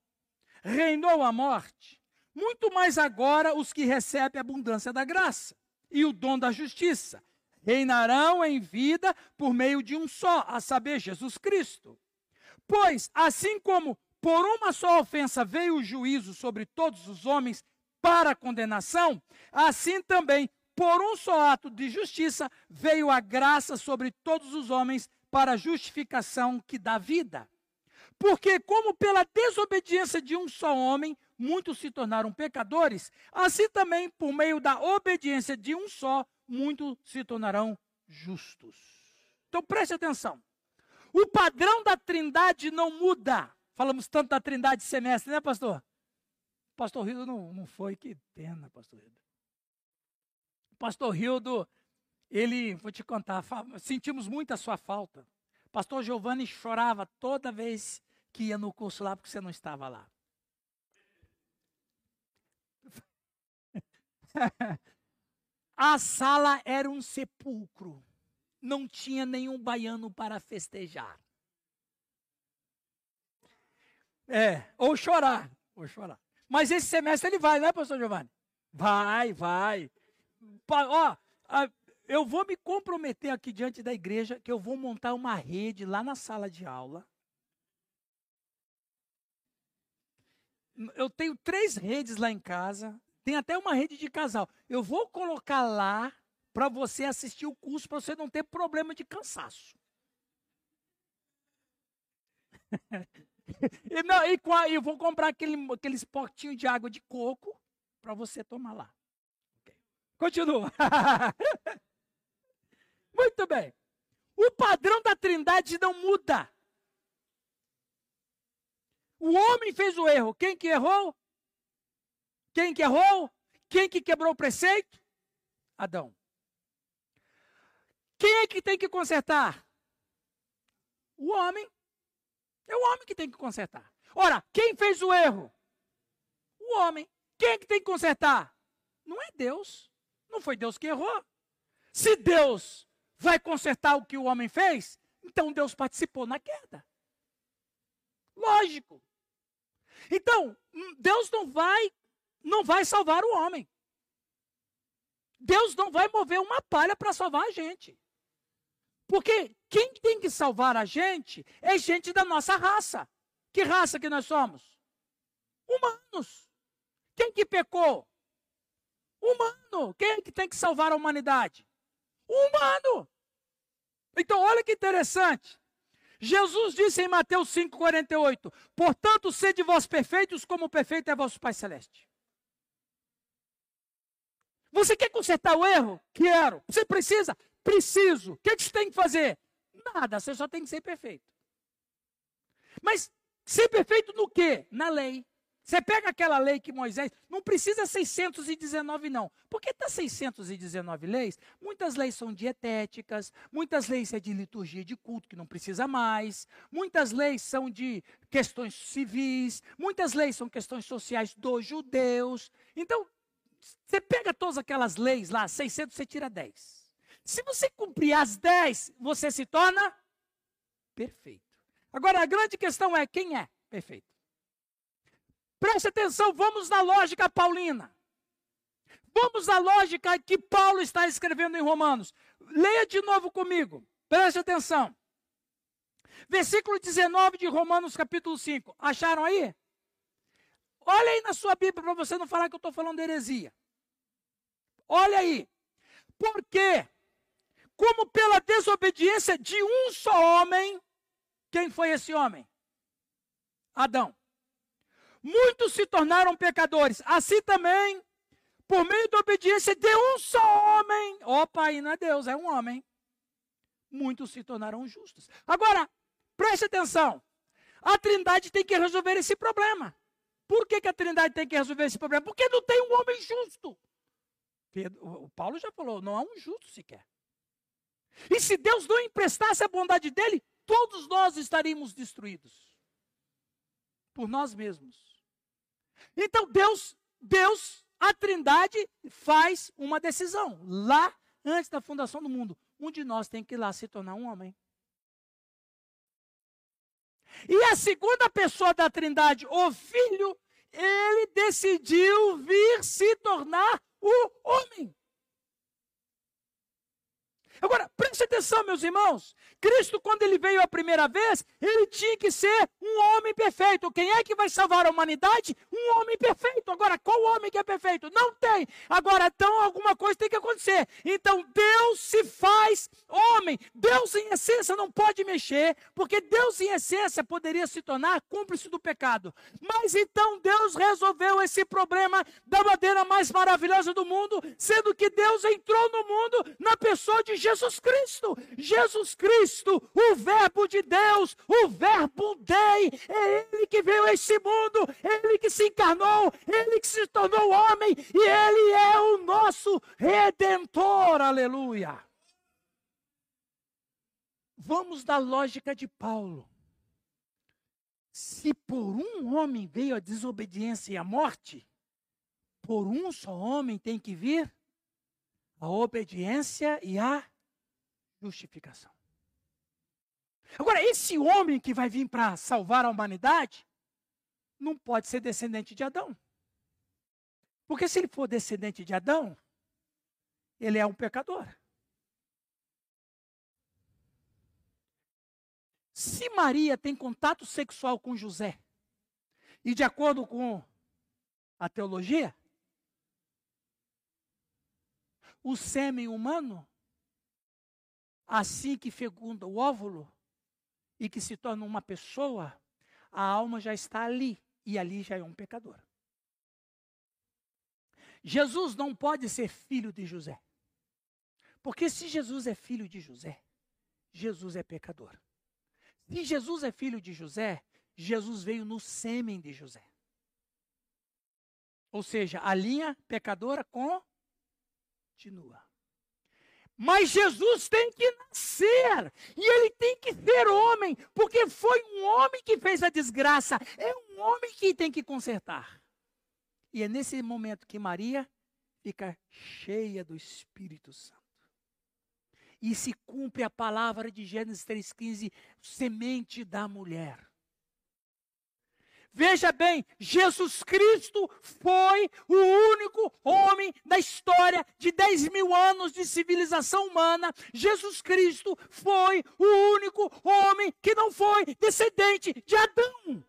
reinou a morte, muito mais agora os que recebem a abundância da graça e o dom da justiça reinarão em vida por meio de um só, a saber, Jesus Cristo. Pois, assim como por uma só ofensa veio o juízo sobre todos os homens para condenação, assim também por um só ato de justiça veio a graça sobre todos os homens para justificação que dá vida. Porque, como pela desobediência de um só homem muitos se tornaram pecadores, assim também, por meio da obediência de um só, muitos se tornarão justos. Então preste atenção. O padrão da trindade não muda. Falamos tanto da trindade semestre, né, pastor? Pastor Rildo não, não foi, que pena, pastor Rildo. Pastor Rildo, ele, vou te contar, sentimos muito a sua falta. Pastor Giovanni chorava toda vez que ia no curso lá porque você não estava lá. A sala era um sepulcro. Não tinha nenhum baiano para festejar. É, ou chorar, ou chorar. Mas esse semestre ele vai, não é, pastor Giovanni? Vai, vai. Ó, eu vou me comprometer aqui diante da igreja que eu vou montar uma rede lá na sala de aula. Eu tenho três redes lá em casa. Tem até uma rede de casal. Eu vou colocar lá para você assistir o curso, para você não ter problema de cansaço. e, não, e, eu vou comprar aquele, aqueles potinhos de água de coco para você tomar lá. Okay. Continua. Muito bem. O padrão da trindade não muda. O homem fez o erro. Quem que errou? Quem que errou? Quem que quebrou o preceito? Adão. Quem é que tem que consertar? O homem. É o homem que tem que consertar. Ora, quem fez o erro? O homem. Quem é que tem que consertar? Não é Deus. Não foi Deus que errou. Se Deus vai consertar o que o homem fez, então Deus participou na queda. Lógico. Então, hum, Deus não vai não vai salvar o homem. Deus não vai mover uma palha para salvar a gente. Porque quem tem que salvar a gente é gente da nossa raça. Que raça que nós somos? Humanos. Quem que pecou? Humano. Quem é que tem que salvar a humanidade? Humano. Então, olha que interessante. Jesus disse em Mateus 5,48: Portanto, sede vós perfeitos, como perfeito é vosso Pai Celeste. Você quer consertar o erro? Quero. Você precisa? Preciso. O que, você tem que fazer? Nada, você só tem que ser perfeito. Mas ser perfeito no quê? Na lei. Você pega aquela lei que Moisés. Não precisa 619, não. Por que está 619 leis? Muitas leis são dietéticas, muitas leis é de liturgia de culto, que não precisa mais, muitas leis são de questões civis, muitas leis são questões sociais dos judeus. Então, você pega todas aquelas leis lá, 600, você tira 10. Se você cumprir as 10, você se torna perfeito. Agora, a grande questão é: quem é perfeito? Preste atenção, vamos na lógica paulina. Vamos à lógica que Paulo está escrevendo em Romanos. Leia de novo comigo. Preste atenção. Versículo 19 de Romanos, capítulo 5. Acharam aí? Olha aí na sua Bíblia para você não falar que eu estou falando heresia. Olha aí. Porque, como pela desobediência de um só homem, quem foi esse homem? Adão muitos se tornaram pecadores. Assim também, por meio da obediência de um só homem, opa, aí não é Deus, é um homem, muitos se tornaram justos. Agora, preste atenção, a Trindade tem que resolver esse problema. Por que, que a Trindade tem que resolver esse problema? Porque não tem um homem justo. Pedro, o Paulo já falou, não há um justo sequer. E se Deus não emprestasse a bondade dele, todos nós estaríamos destruídos por nós mesmos. Então Deus, Deus, a Trindade faz uma decisão lá antes da fundação do mundo. Um de nós tem que ir lá se tornar um homem. E a segunda pessoa da Trindade, o Filho, ele decidiu vir se tornar o homem. Agora, preste atenção, meus irmãos. Cristo, quando ele veio a primeira vez, ele tinha que ser um homem perfeito. Quem é que vai salvar a humanidade? Um homem perfeito. Agora, qual homem que é perfeito? Não tem. Agora, então, alguma coisa tem que acontecer. Então, Deus se faz homem. Deus, em essência, não pode mexer, porque Deus, em essência, poderia se tornar cúmplice do pecado. Mas então, Deus resolveu esse problema da maneira mais maravilhosa do mundo, sendo que Deus entrou no mundo na pessoa de Jesus Cristo. Jesus Cristo o Verbo de Deus, o Verbo Dei, é Ele que veio a esse mundo, Ele que se encarnou, Ele que se tornou homem, e Ele é o nosso Redentor, aleluia. Vamos da lógica de Paulo. Se por um homem veio a desobediência e a morte, por um só homem tem que vir a obediência e a justificação. Agora, esse homem que vai vir para salvar a humanidade, não pode ser descendente de Adão. Porque se ele for descendente de Adão, ele é um pecador. Se Maria tem contato sexual com José, e de acordo com a teologia, o sêmen humano, assim que fecunda o óvulo, e que se torna uma pessoa, a alma já está ali e ali já é um pecador. Jesus não pode ser filho de José. Porque se Jesus é filho de José, Jesus é pecador. Se Jesus é filho de José, Jesus veio no sêmen de José. Ou seja, a linha pecadora continua. Mas Jesus tem que nascer. E ele tem que ser homem. Porque foi um homem que fez a desgraça. É um homem que tem que consertar. E é nesse momento que Maria fica cheia do Espírito Santo. E se cumpre a palavra de Gênesis 3,15, semente da mulher. Veja bem, Jesus Cristo foi o único homem da história de 10 mil anos de civilização humana. Jesus Cristo foi o único homem que não foi descendente de Adão.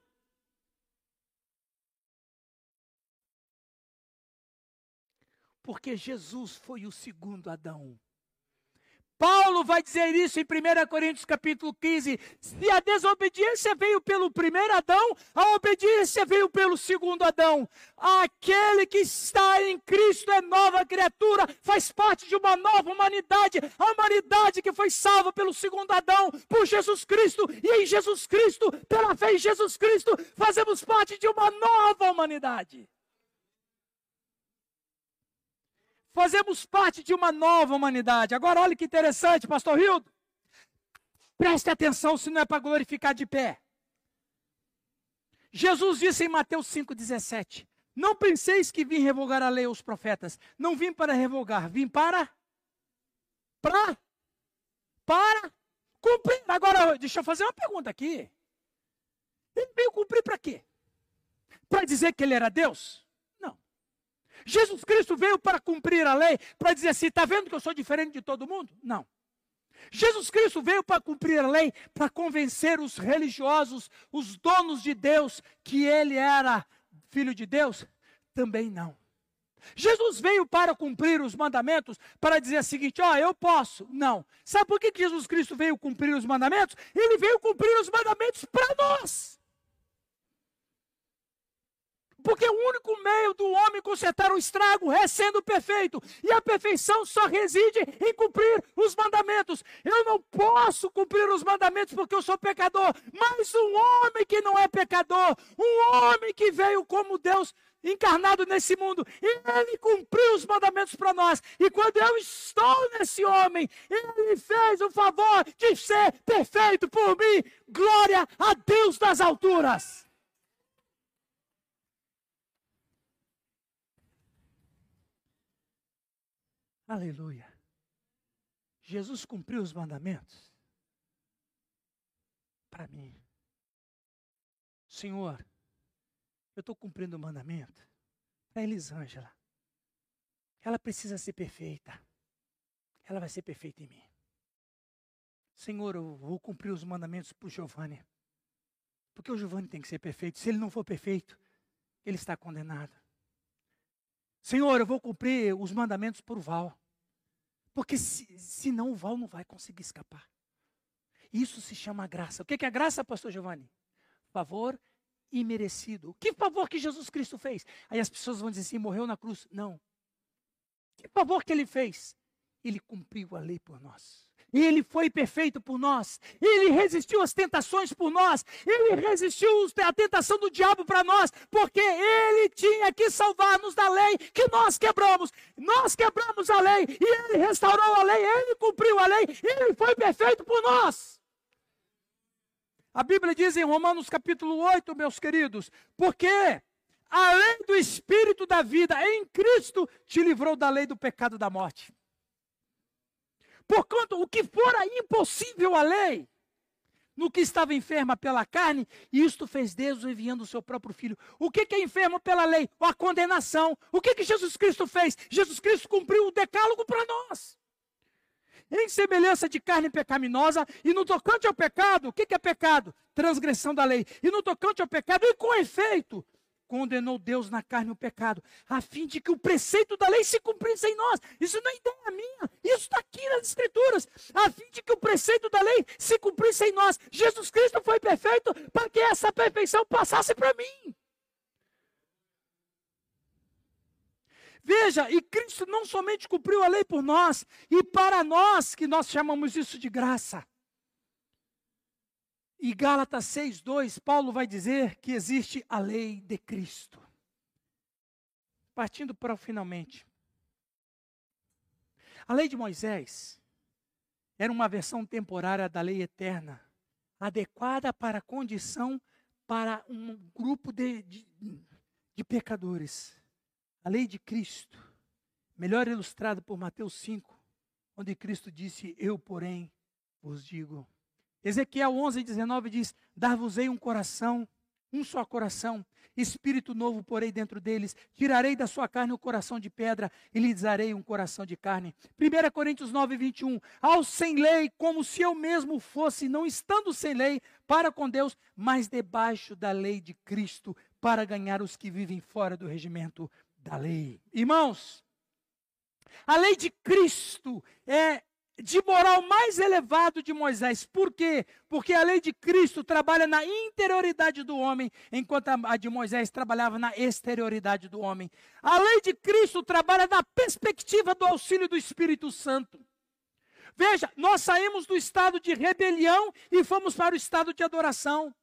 Porque Jesus foi o segundo Adão. Paulo vai dizer isso em 1 Coríntios capítulo 15. Se a desobediência veio pelo primeiro Adão, a obediência veio pelo segundo Adão. Aquele que está em Cristo é nova criatura, faz parte de uma nova humanidade. A humanidade que foi salva pelo segundo Adão, por Jesus Cristo. E em Jesus Cristo, pela fé em Jesus Cristo, fazemos parte de uma nova humanidade. Fazemos parte de uma nova humanidade. Agora, olha que interessante, Pastor Hildo. Preste atenção se não é para glorificar de pé. Jesus disse em Mateus 5,17: Não penseis que vim revogar a lei aos profetas. Não vim para revogar, vim para. Para. Para cumprir. Agora, deixa eu fazer uma pergunta aqui. Ele veio cumprir para quê? Para dizer que ele era Deus? Jesus Cristo veio para cumprir a lei, para dizer assim: está vendo que eu sou diferente de todo mundo? Não. Jesus Cristo veio para cumprir a lei, para convencer os religiosos, os donos de Deus, que ele era filho de Deus? Também não. Jesus veio para cumprir os mandamentos, para dizer o seguinte: ó, oh, eu posso. Não. Sabe por que Jesus Cristo veio cumprir os mandamentos? Ele veio cumprir os mandamentos para nós. Porque o único meio do homem consertar o estrago é sendo perfeito. E a perfeição só reside em cumprir os mandamentos. Eu não posso cumprir os mandamentos porque eu sou pecador. Mas um homem que não é pecador, um homem que veio como Deus encarnado nesse mundo, ele cumpriu os mandamentos para nós. E quando eu estou nesse homem, ele fez o favor de ser perfeito por mim. Glória a Deus das alturas. Aleluia. Jesus cumpriu os mandamentos para mim. Senhor, eu estou cumprindo o mandamento para Elisângela. Ela precisa ser perfeita. Ela vai ser perfeita em mim. Senhor, eu vou cumprir os mandamentos para o Giovanni. Porque o Giovanni tem que ser perfeito. Se ele não for perfeito, ele está condenado. Senhor, eu vou cumprir os mandamentos por Val. Porque se, senão o Val não vai conseguir escapar. Isso se chama graça. O que é graça, pastor Giovanni? Favor imerecido. Que favor que Jesus Cristo fez? Aí as pessoas vão dizer assim, morreu na cruz. Não. Que favor que ele fez? Ele cumpriu a lei por nós. Ele foi perfeito por nós. Ele resistiu às tentações por nós. Ele resistiu à tentação do diabo para nós, porque ele tinha que salvar-nos da lei que nós quebramos. Nós quebramos a lei e ele restaurou a lei, ele cumpriu a lei, ele foi perfeito por nós. A Bíblia diz em Romanos capítulo 8, meus queridos, porque a lei do espírito da vida em Cristo te livrou da lei do pecado da morte. Porquanto o que fora impossível à lei, no que estava enferma pela carne, isto fez Deus enviando o seu próprio filho. O que, que é enfermo pela lei? A condenação. O que, que Jesus Cristo fez? Jesus Cristo cumpriu o decálogo para nós. Em semelhança de carne pecaminosa, e no tocante ao pecado, o que, que é pecado? Transgressão da lei. E no tocante ao pecado, e com efeito, condenou Deus na carne o pecado, a fim de que o preceito da lei se cumprisse em nós. Isso não é ideia minha, isso está aqui nas Escrituras. A fim de que o preceito da lei se cumprisse em nós. Jesus Cristo foi perfeito para que essa perfeição passasse para mim. Veja, e Cristo não somente cumpriu a lei por nós, e para nós, que nós chamamos isso de graça. E Gálatas 6:2, Paulo vai dizer que existe a lei de Cristo. Partindo para o finalmente. A lei de Moisés era uma versão temporária da lei eterna, adequada para a condição para um grupo de, de, de pecadores. A lei de Cristo, melhor ilustrada por Mateus 5, onde Cristo disse: Eu, porém, vos digo Ezequiel 11, 19 diz: Dar-vos-ei um coração, um só coração, espírito novo porei dentro deles, tirarei da sua carne o coração de pedra e lhes darei um coração de carne. 1 Coríntios 9, 21. Ao sem lei, como se eu mesmo fosse, não estando sem lei, para com Deus, mas debaixo da lei de Cristo, para ganhar os que vivem fora do regimento da lei. Irmãos, a lei de Cristo é de moral mais elevado de Moisés. Por quê? Porque a lei de Cristo trabalha na interioridade do homem, enquanto a de Moisés trabalhava na exterioridade do homem. A lei de Cristo trabalha na perspectiva do auxílio do Espírito Santo. Veja, nós saímos do estado de rebelião e fomos para o estado de adoração.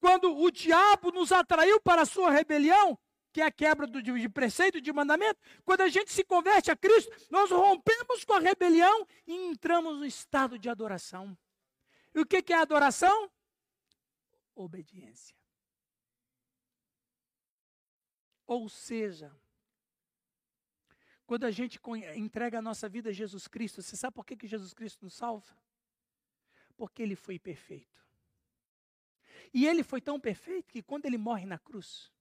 Quando o diabo nos atraiu para a sua rebelião, que é a quebra do, de preceito de mandamento, quando a gente se converte a Cristo, nós rompemos com a rebelião e entramos no estado de adoração. E o que, que é adoração? Obediência. Ou seja, quando a gente entrega a nossa vida a Jesus Cristo, você sabe por que, que Jesus Cristo nos salva? Porque ele foi perfeito. E ele foi tão perfeito que quando ele morre na cruz,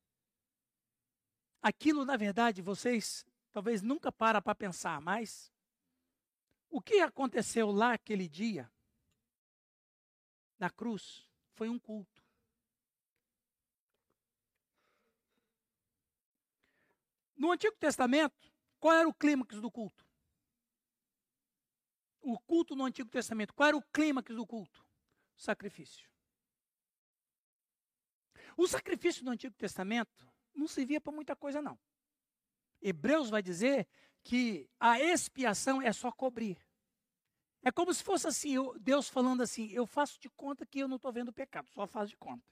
Aquilo, na verdade, vocês talvez nunca para para pensar, mas o que aconteceu lá aquele dia, na cruz, foi um culto. No Antigo Testamento, qual era o clímax do culto? O culto no Antigo Testamento, qual era o clímax do culto? Sacrifício. O sacrifício no Antigo Testamento não servia para muita coisa, não. Hebreus vai dizer que a expiação é só cobrir. É como se fosse assim, eu, Deus falando assim: eu faço de conta que eu não estou vendo o pecado, só faço de conta.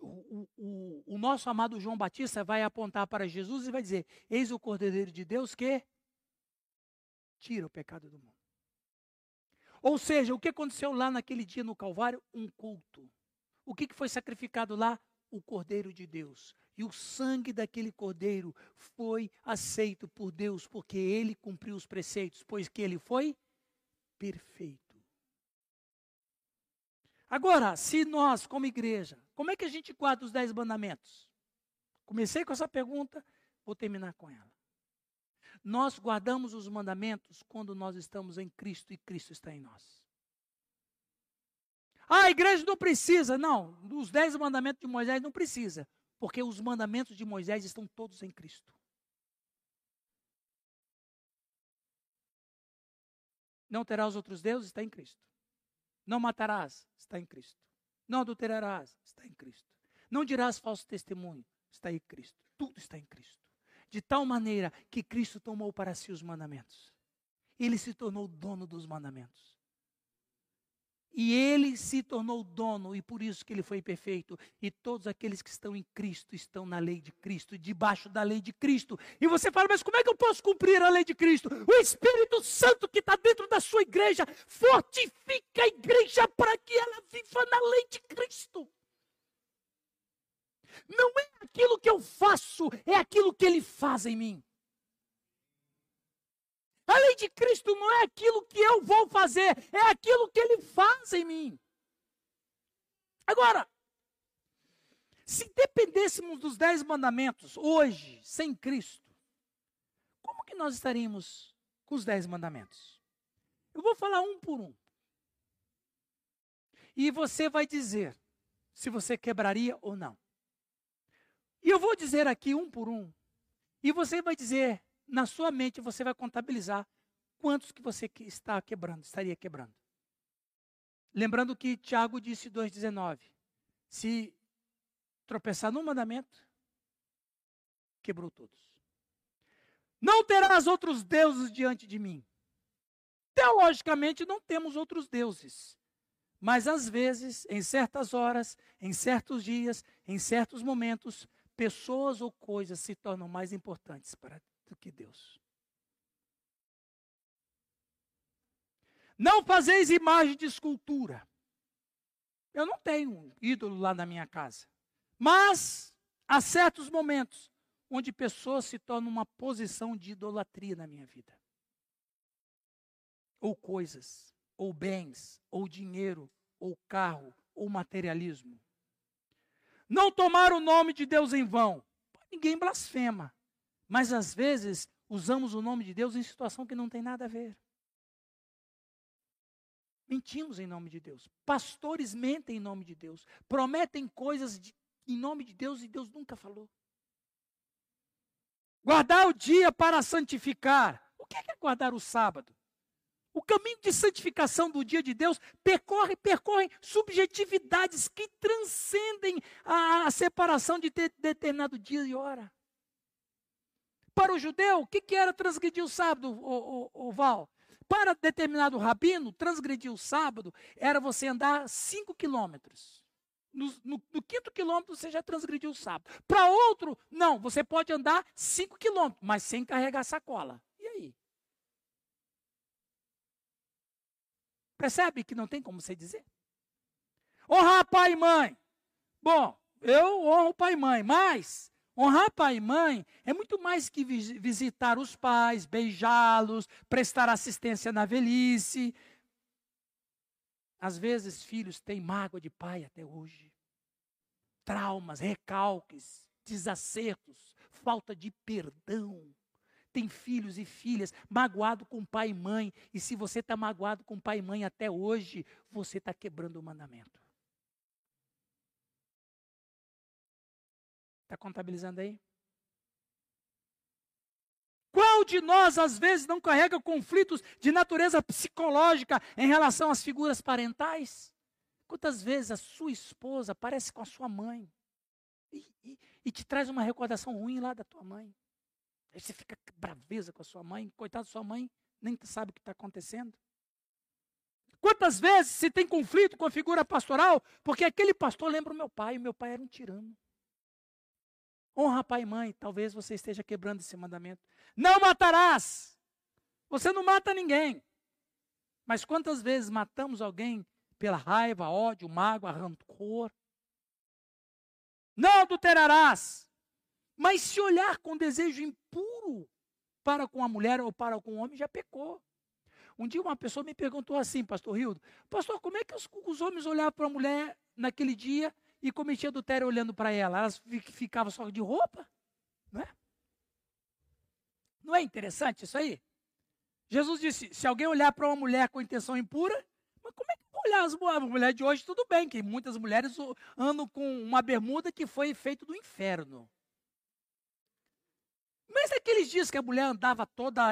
O, o, o, nosso amado João Batista vai apontar para Jesus e vai dizer: Eis o Cordeiro de Deus que tira o pecado do mundo. Ou seja, o que aconteceu lá naquele dia no Calvário? Um culto. O que, que foi sacrificado lá? O Cordeiro de Deus. E o sangue daquele cordeiro foi aceito por Deus, porque ele cumpriu os preceitos, pois que ele foi perfeito. Agora, se nós, como igreja, como é que a gente guarda os dez mandamentos? Comecei com essa pergunta, vou terminar com ela. Nós guardamos os mandamentos quando nós estamos em Cristo e Cristo está em nós. Ah, a igreja não precisa. Não, os dez mandamentos de Moisés não precisa. Porque os mandamentos de Moisés estão todos em Cristo. Não terás outros deuses, está em Cristo. Não matarás, está em Cristo. Não adulterarás, está em Cristo. Não dirás falso testemunho, está em Cristo. Tudo está em Cristo. De tal maneira que Cristo tomou para si os mandamentos. Ele se tornou dono dos mandamentos. E ele se tornou dono, e por isso que ele foi perfeito. E todos aqueles que estão em Cristo estão na lei de Cristo, debaixo da lei de Cristo. E você fala, mas como é que eu posso cumprir a lei de Cristo? O Espírito Santo que está dentro da sua igreja fortifica a igreja para que ela viva na lei de Cristo. Não é aquilo que eu faço, é aquilo que ele faz em mim. A lei de Cristo não é aquilo que eu vou fazer, é aquilo que ele faz em mim. Agora, se dependêssemos dos dez mandamentos hoje, sem Cristo, como que nós estaríamos com os dez mandamentos? Eu vou falar um por um. E você vai dizer se você quebraria ou não. E eu vou dizer aqui um por um. E você vai dizer, na sua mente, você vai contabilizar quantos que você está quebrando, estaria quebrando. Lembrando que Tiago disse 2,19: se tropeçar num mandamento, quebrou todos. Não terás outros deuses diante de mim. Teologicamente, não temos outros deuses. Mas às vezes, em certas horas, em certos dias, em certos momentos, pessoas ou coisas se tornam mais importantes para do que Deus. Não fazeis imagem de escultura. Eu não tenho um ídolo lá na minha casa. Mas há certos momentos onde pessoas se tornam uma posição de idolatria na minha vida. Ou coisas, ou bens, ou dinheiro, ou carro, ou materialismo. Não tomar o nome de Deus em vão. Ninguém blasfema. Mas às vezes usamos o nome de Deus em situação que não tem nada a ver. Mentimos em nome de Deus. Pastores mentem em nome de Deus. Prometem coisas de, em nome de Deus e Deus nunca falou. Guardar o dia para santificar. O que é, é guardar o sábado? O caminho de santificação do dia de Deus percorre, percorre subjetividades que transcendem a, a separação de ter determinado dia e hora. Para o judeu, o que, que era transgredir o sábado, o, o, o Val? Para determinado rabino, transgredir o sábado era você andar cinco quilômetros. No, no, no, quinto quilômetro você já transgrediu o sábado. Para outro, não, você pode andar cinco quilômetros, mas sem carregar sacola. E aí? Percebe que não tem como você dizer? Honrar pai e mãe. Bom, eu honro pai e mãe, mas Honrar pai e mãe é muito mais que visitar os pais, beijá-los, prestar assistência na velhice. Às vezes, filhos têm mágoa de pai até hoje. Traumas, recalques, desacertos, falta de perdão. Tem filhos e filhas magoado com pai e mãe. E se você está magoado com pai e mãe até hoje, você está quebrando o mandamento. Está contabilizando aí? Qual de nós, às vezes, não carrega conflitos de natureza psicológica em relação às figuras parentais? Quantas vezes a sua esposa parece com a sua mãe e, e, e te traz uma recordação ruim lá da tua mãe? Aí você fica braveza com a sua mãe, coitado da sua mãe, nem sabe o que está acontecendo. Quantas vezes se tem conflito com a figura pastoral? Porque aquele pastor lembra o meu pai, o meu pai era um tirano. Honra pai e mãe. Talvez você esteja quebrando esse mandamento. Não matarás. Você não mata ninguém. Mas quantas vezes matamos alguém pela raiva, ódio, mágoa, rancor? Não adulterarás. Mas se olhar com desejo impuro para com a mulher ou para com o homem, já pecou. Um dia uma pessoa me perguntou assim, pastor Rildo, pastor, como é que os, os homens olhavam para a mulher naquele dia e cometia adultério olhando para ela. Elas ficavam só de roupa. Não é? Não é interessante isso aí? Jesus disse: se alguém olhar para uma mulher com intenção impura, mas como é que olhar as mulheres de hoje? Tudo bem, que muitas mulheres andam com uma bermuda que foi feito do inferno. Mas aqueles dias que a mulher andava toda,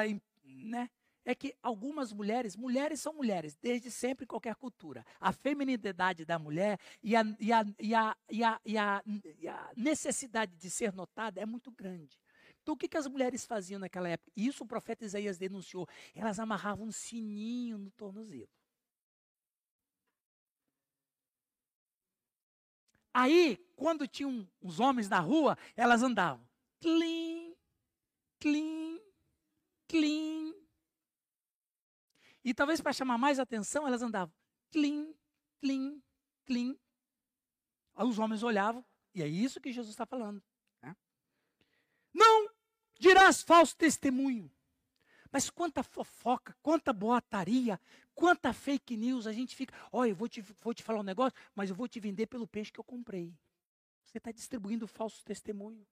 né, é que algumas mulheres, mulheres são mulheres, desde sempre em qualquer cultura. A feminilidade da mulher e a, e a, e a, e a, e a, e a necessidade de ser notada é muito grande. Então, o que, que as mulheres faziam naquela época? Isso o profeta Isaías denunciou. Elas amarravam um sininho no tornozelo. Aí, quando tinham os homens na rua, elas andavam. Clean, clean, clean, e talvez para chamar mais atenção, elas andavam clean, clean. Aí os homens olhavam, e é isso que Jesus está falando. Né? Não dirás falso testemunho. Mas quanta fofoca, quanta boataria, quanta fake news, a gente fica, olha, eu vou te, vou te falar um negócio, mas eu vou te vender pelo peixe que eu comprei. Você está distribuindo falso testemunho.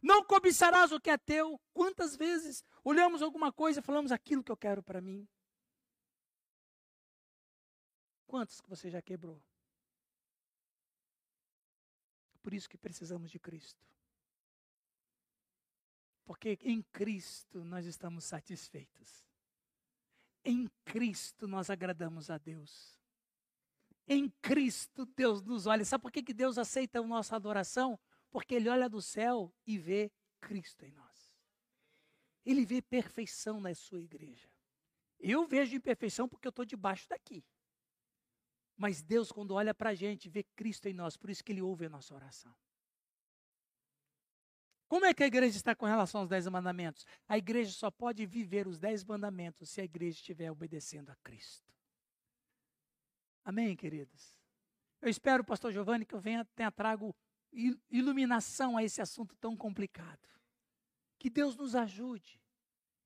Não cobiçarás o que é teu. Quantas vezes olhamos alguma coisa e falamos aquilo que eu quero para mim? Quantos que você já quebrou? Por isso que precisamos de Cristo. Porque em Cristo nós estamos satisfeitos. Em Cristo nós agradamos a Deus. Em Cristo Deus nos olha. Sabe por que, que Deus aceita a nossa adoração? Porque Ele olha do céu e vê Cristo em nós. Ele vê perfeição na sua igreja. Eu vejo imperfeição porque eu estou debaixo daqui. Mas Deus, quando olha para a gente, vê Cristo em nós, por isso que Ele ouve a nossa oração. Como é que a igreja está com relação aos dez mandamentos? A igreja só pode viver os dez mandamentos se a igreja estiver obedecendo a Cristo. Amém, queridos? Eu espero, pastor Giovanni, que eu venha, tenha trago iluminação a esse assunto tão complicado. Que Deus nos ajude.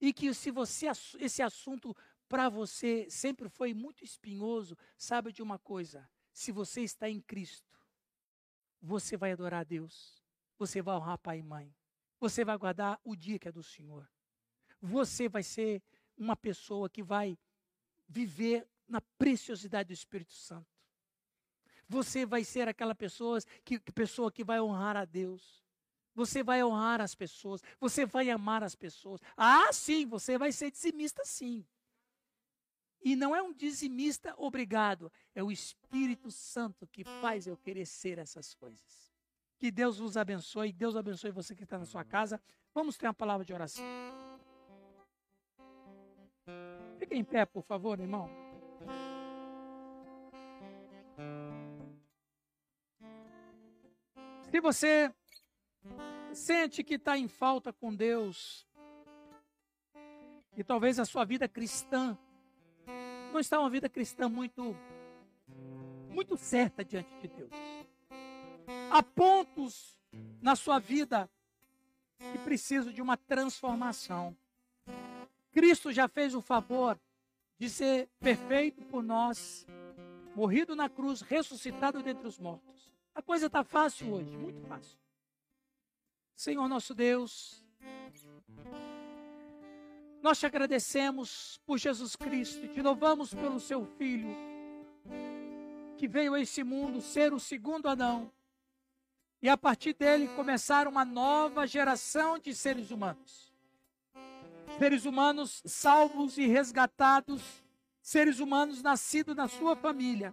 E que se você esse assunto para você sempre foi muito espinhoso, saiba de uma coisa: se você está em Cristo, você vai adorar a Deus, você vai honrar pai e mãe, você vai guardar o dia que é do Senhor. Você vai ser uma pessoa que vai viver na preciosidade do Espírito Santo. Você vai ser aquela pessoa que, pessoa que vai honrar a Deus. Você vai honrar as pessoas, você vai amar as pessoas. Ah, sim, você vai ser dizimista, sim. E não é um dizimista obrigado, é o Espírito Santo que faz eu querer ser essas coisas. Que Deus vos abençoe, Deus abençoe você que está na sua casa. Vamos ter uma palavra de oração. Fique em pé, por favor, irmão. Se você sente que está em falta com Deus, e talvez a sua vida cristã não está uma vida cristã muito muito certa diante de Deus. Há pontos na sua vida que precisam de uma transformação. Cristo já fez o favor de ser perfeito por nós, morrido na cruz, ressuscitado dentre os mortos. A coisa está fácil hoje, muito fácil. Senhor nosso Deus, nós te agradecemos por Jesus Cristo, te louvamos pelo seu Filho, que veio a esse mundo ser o segundo Adão, e a partir dele começar uma nova geração de seres humanos. Seres humanos salvos e resgatados, seres humanos nascidos na sua família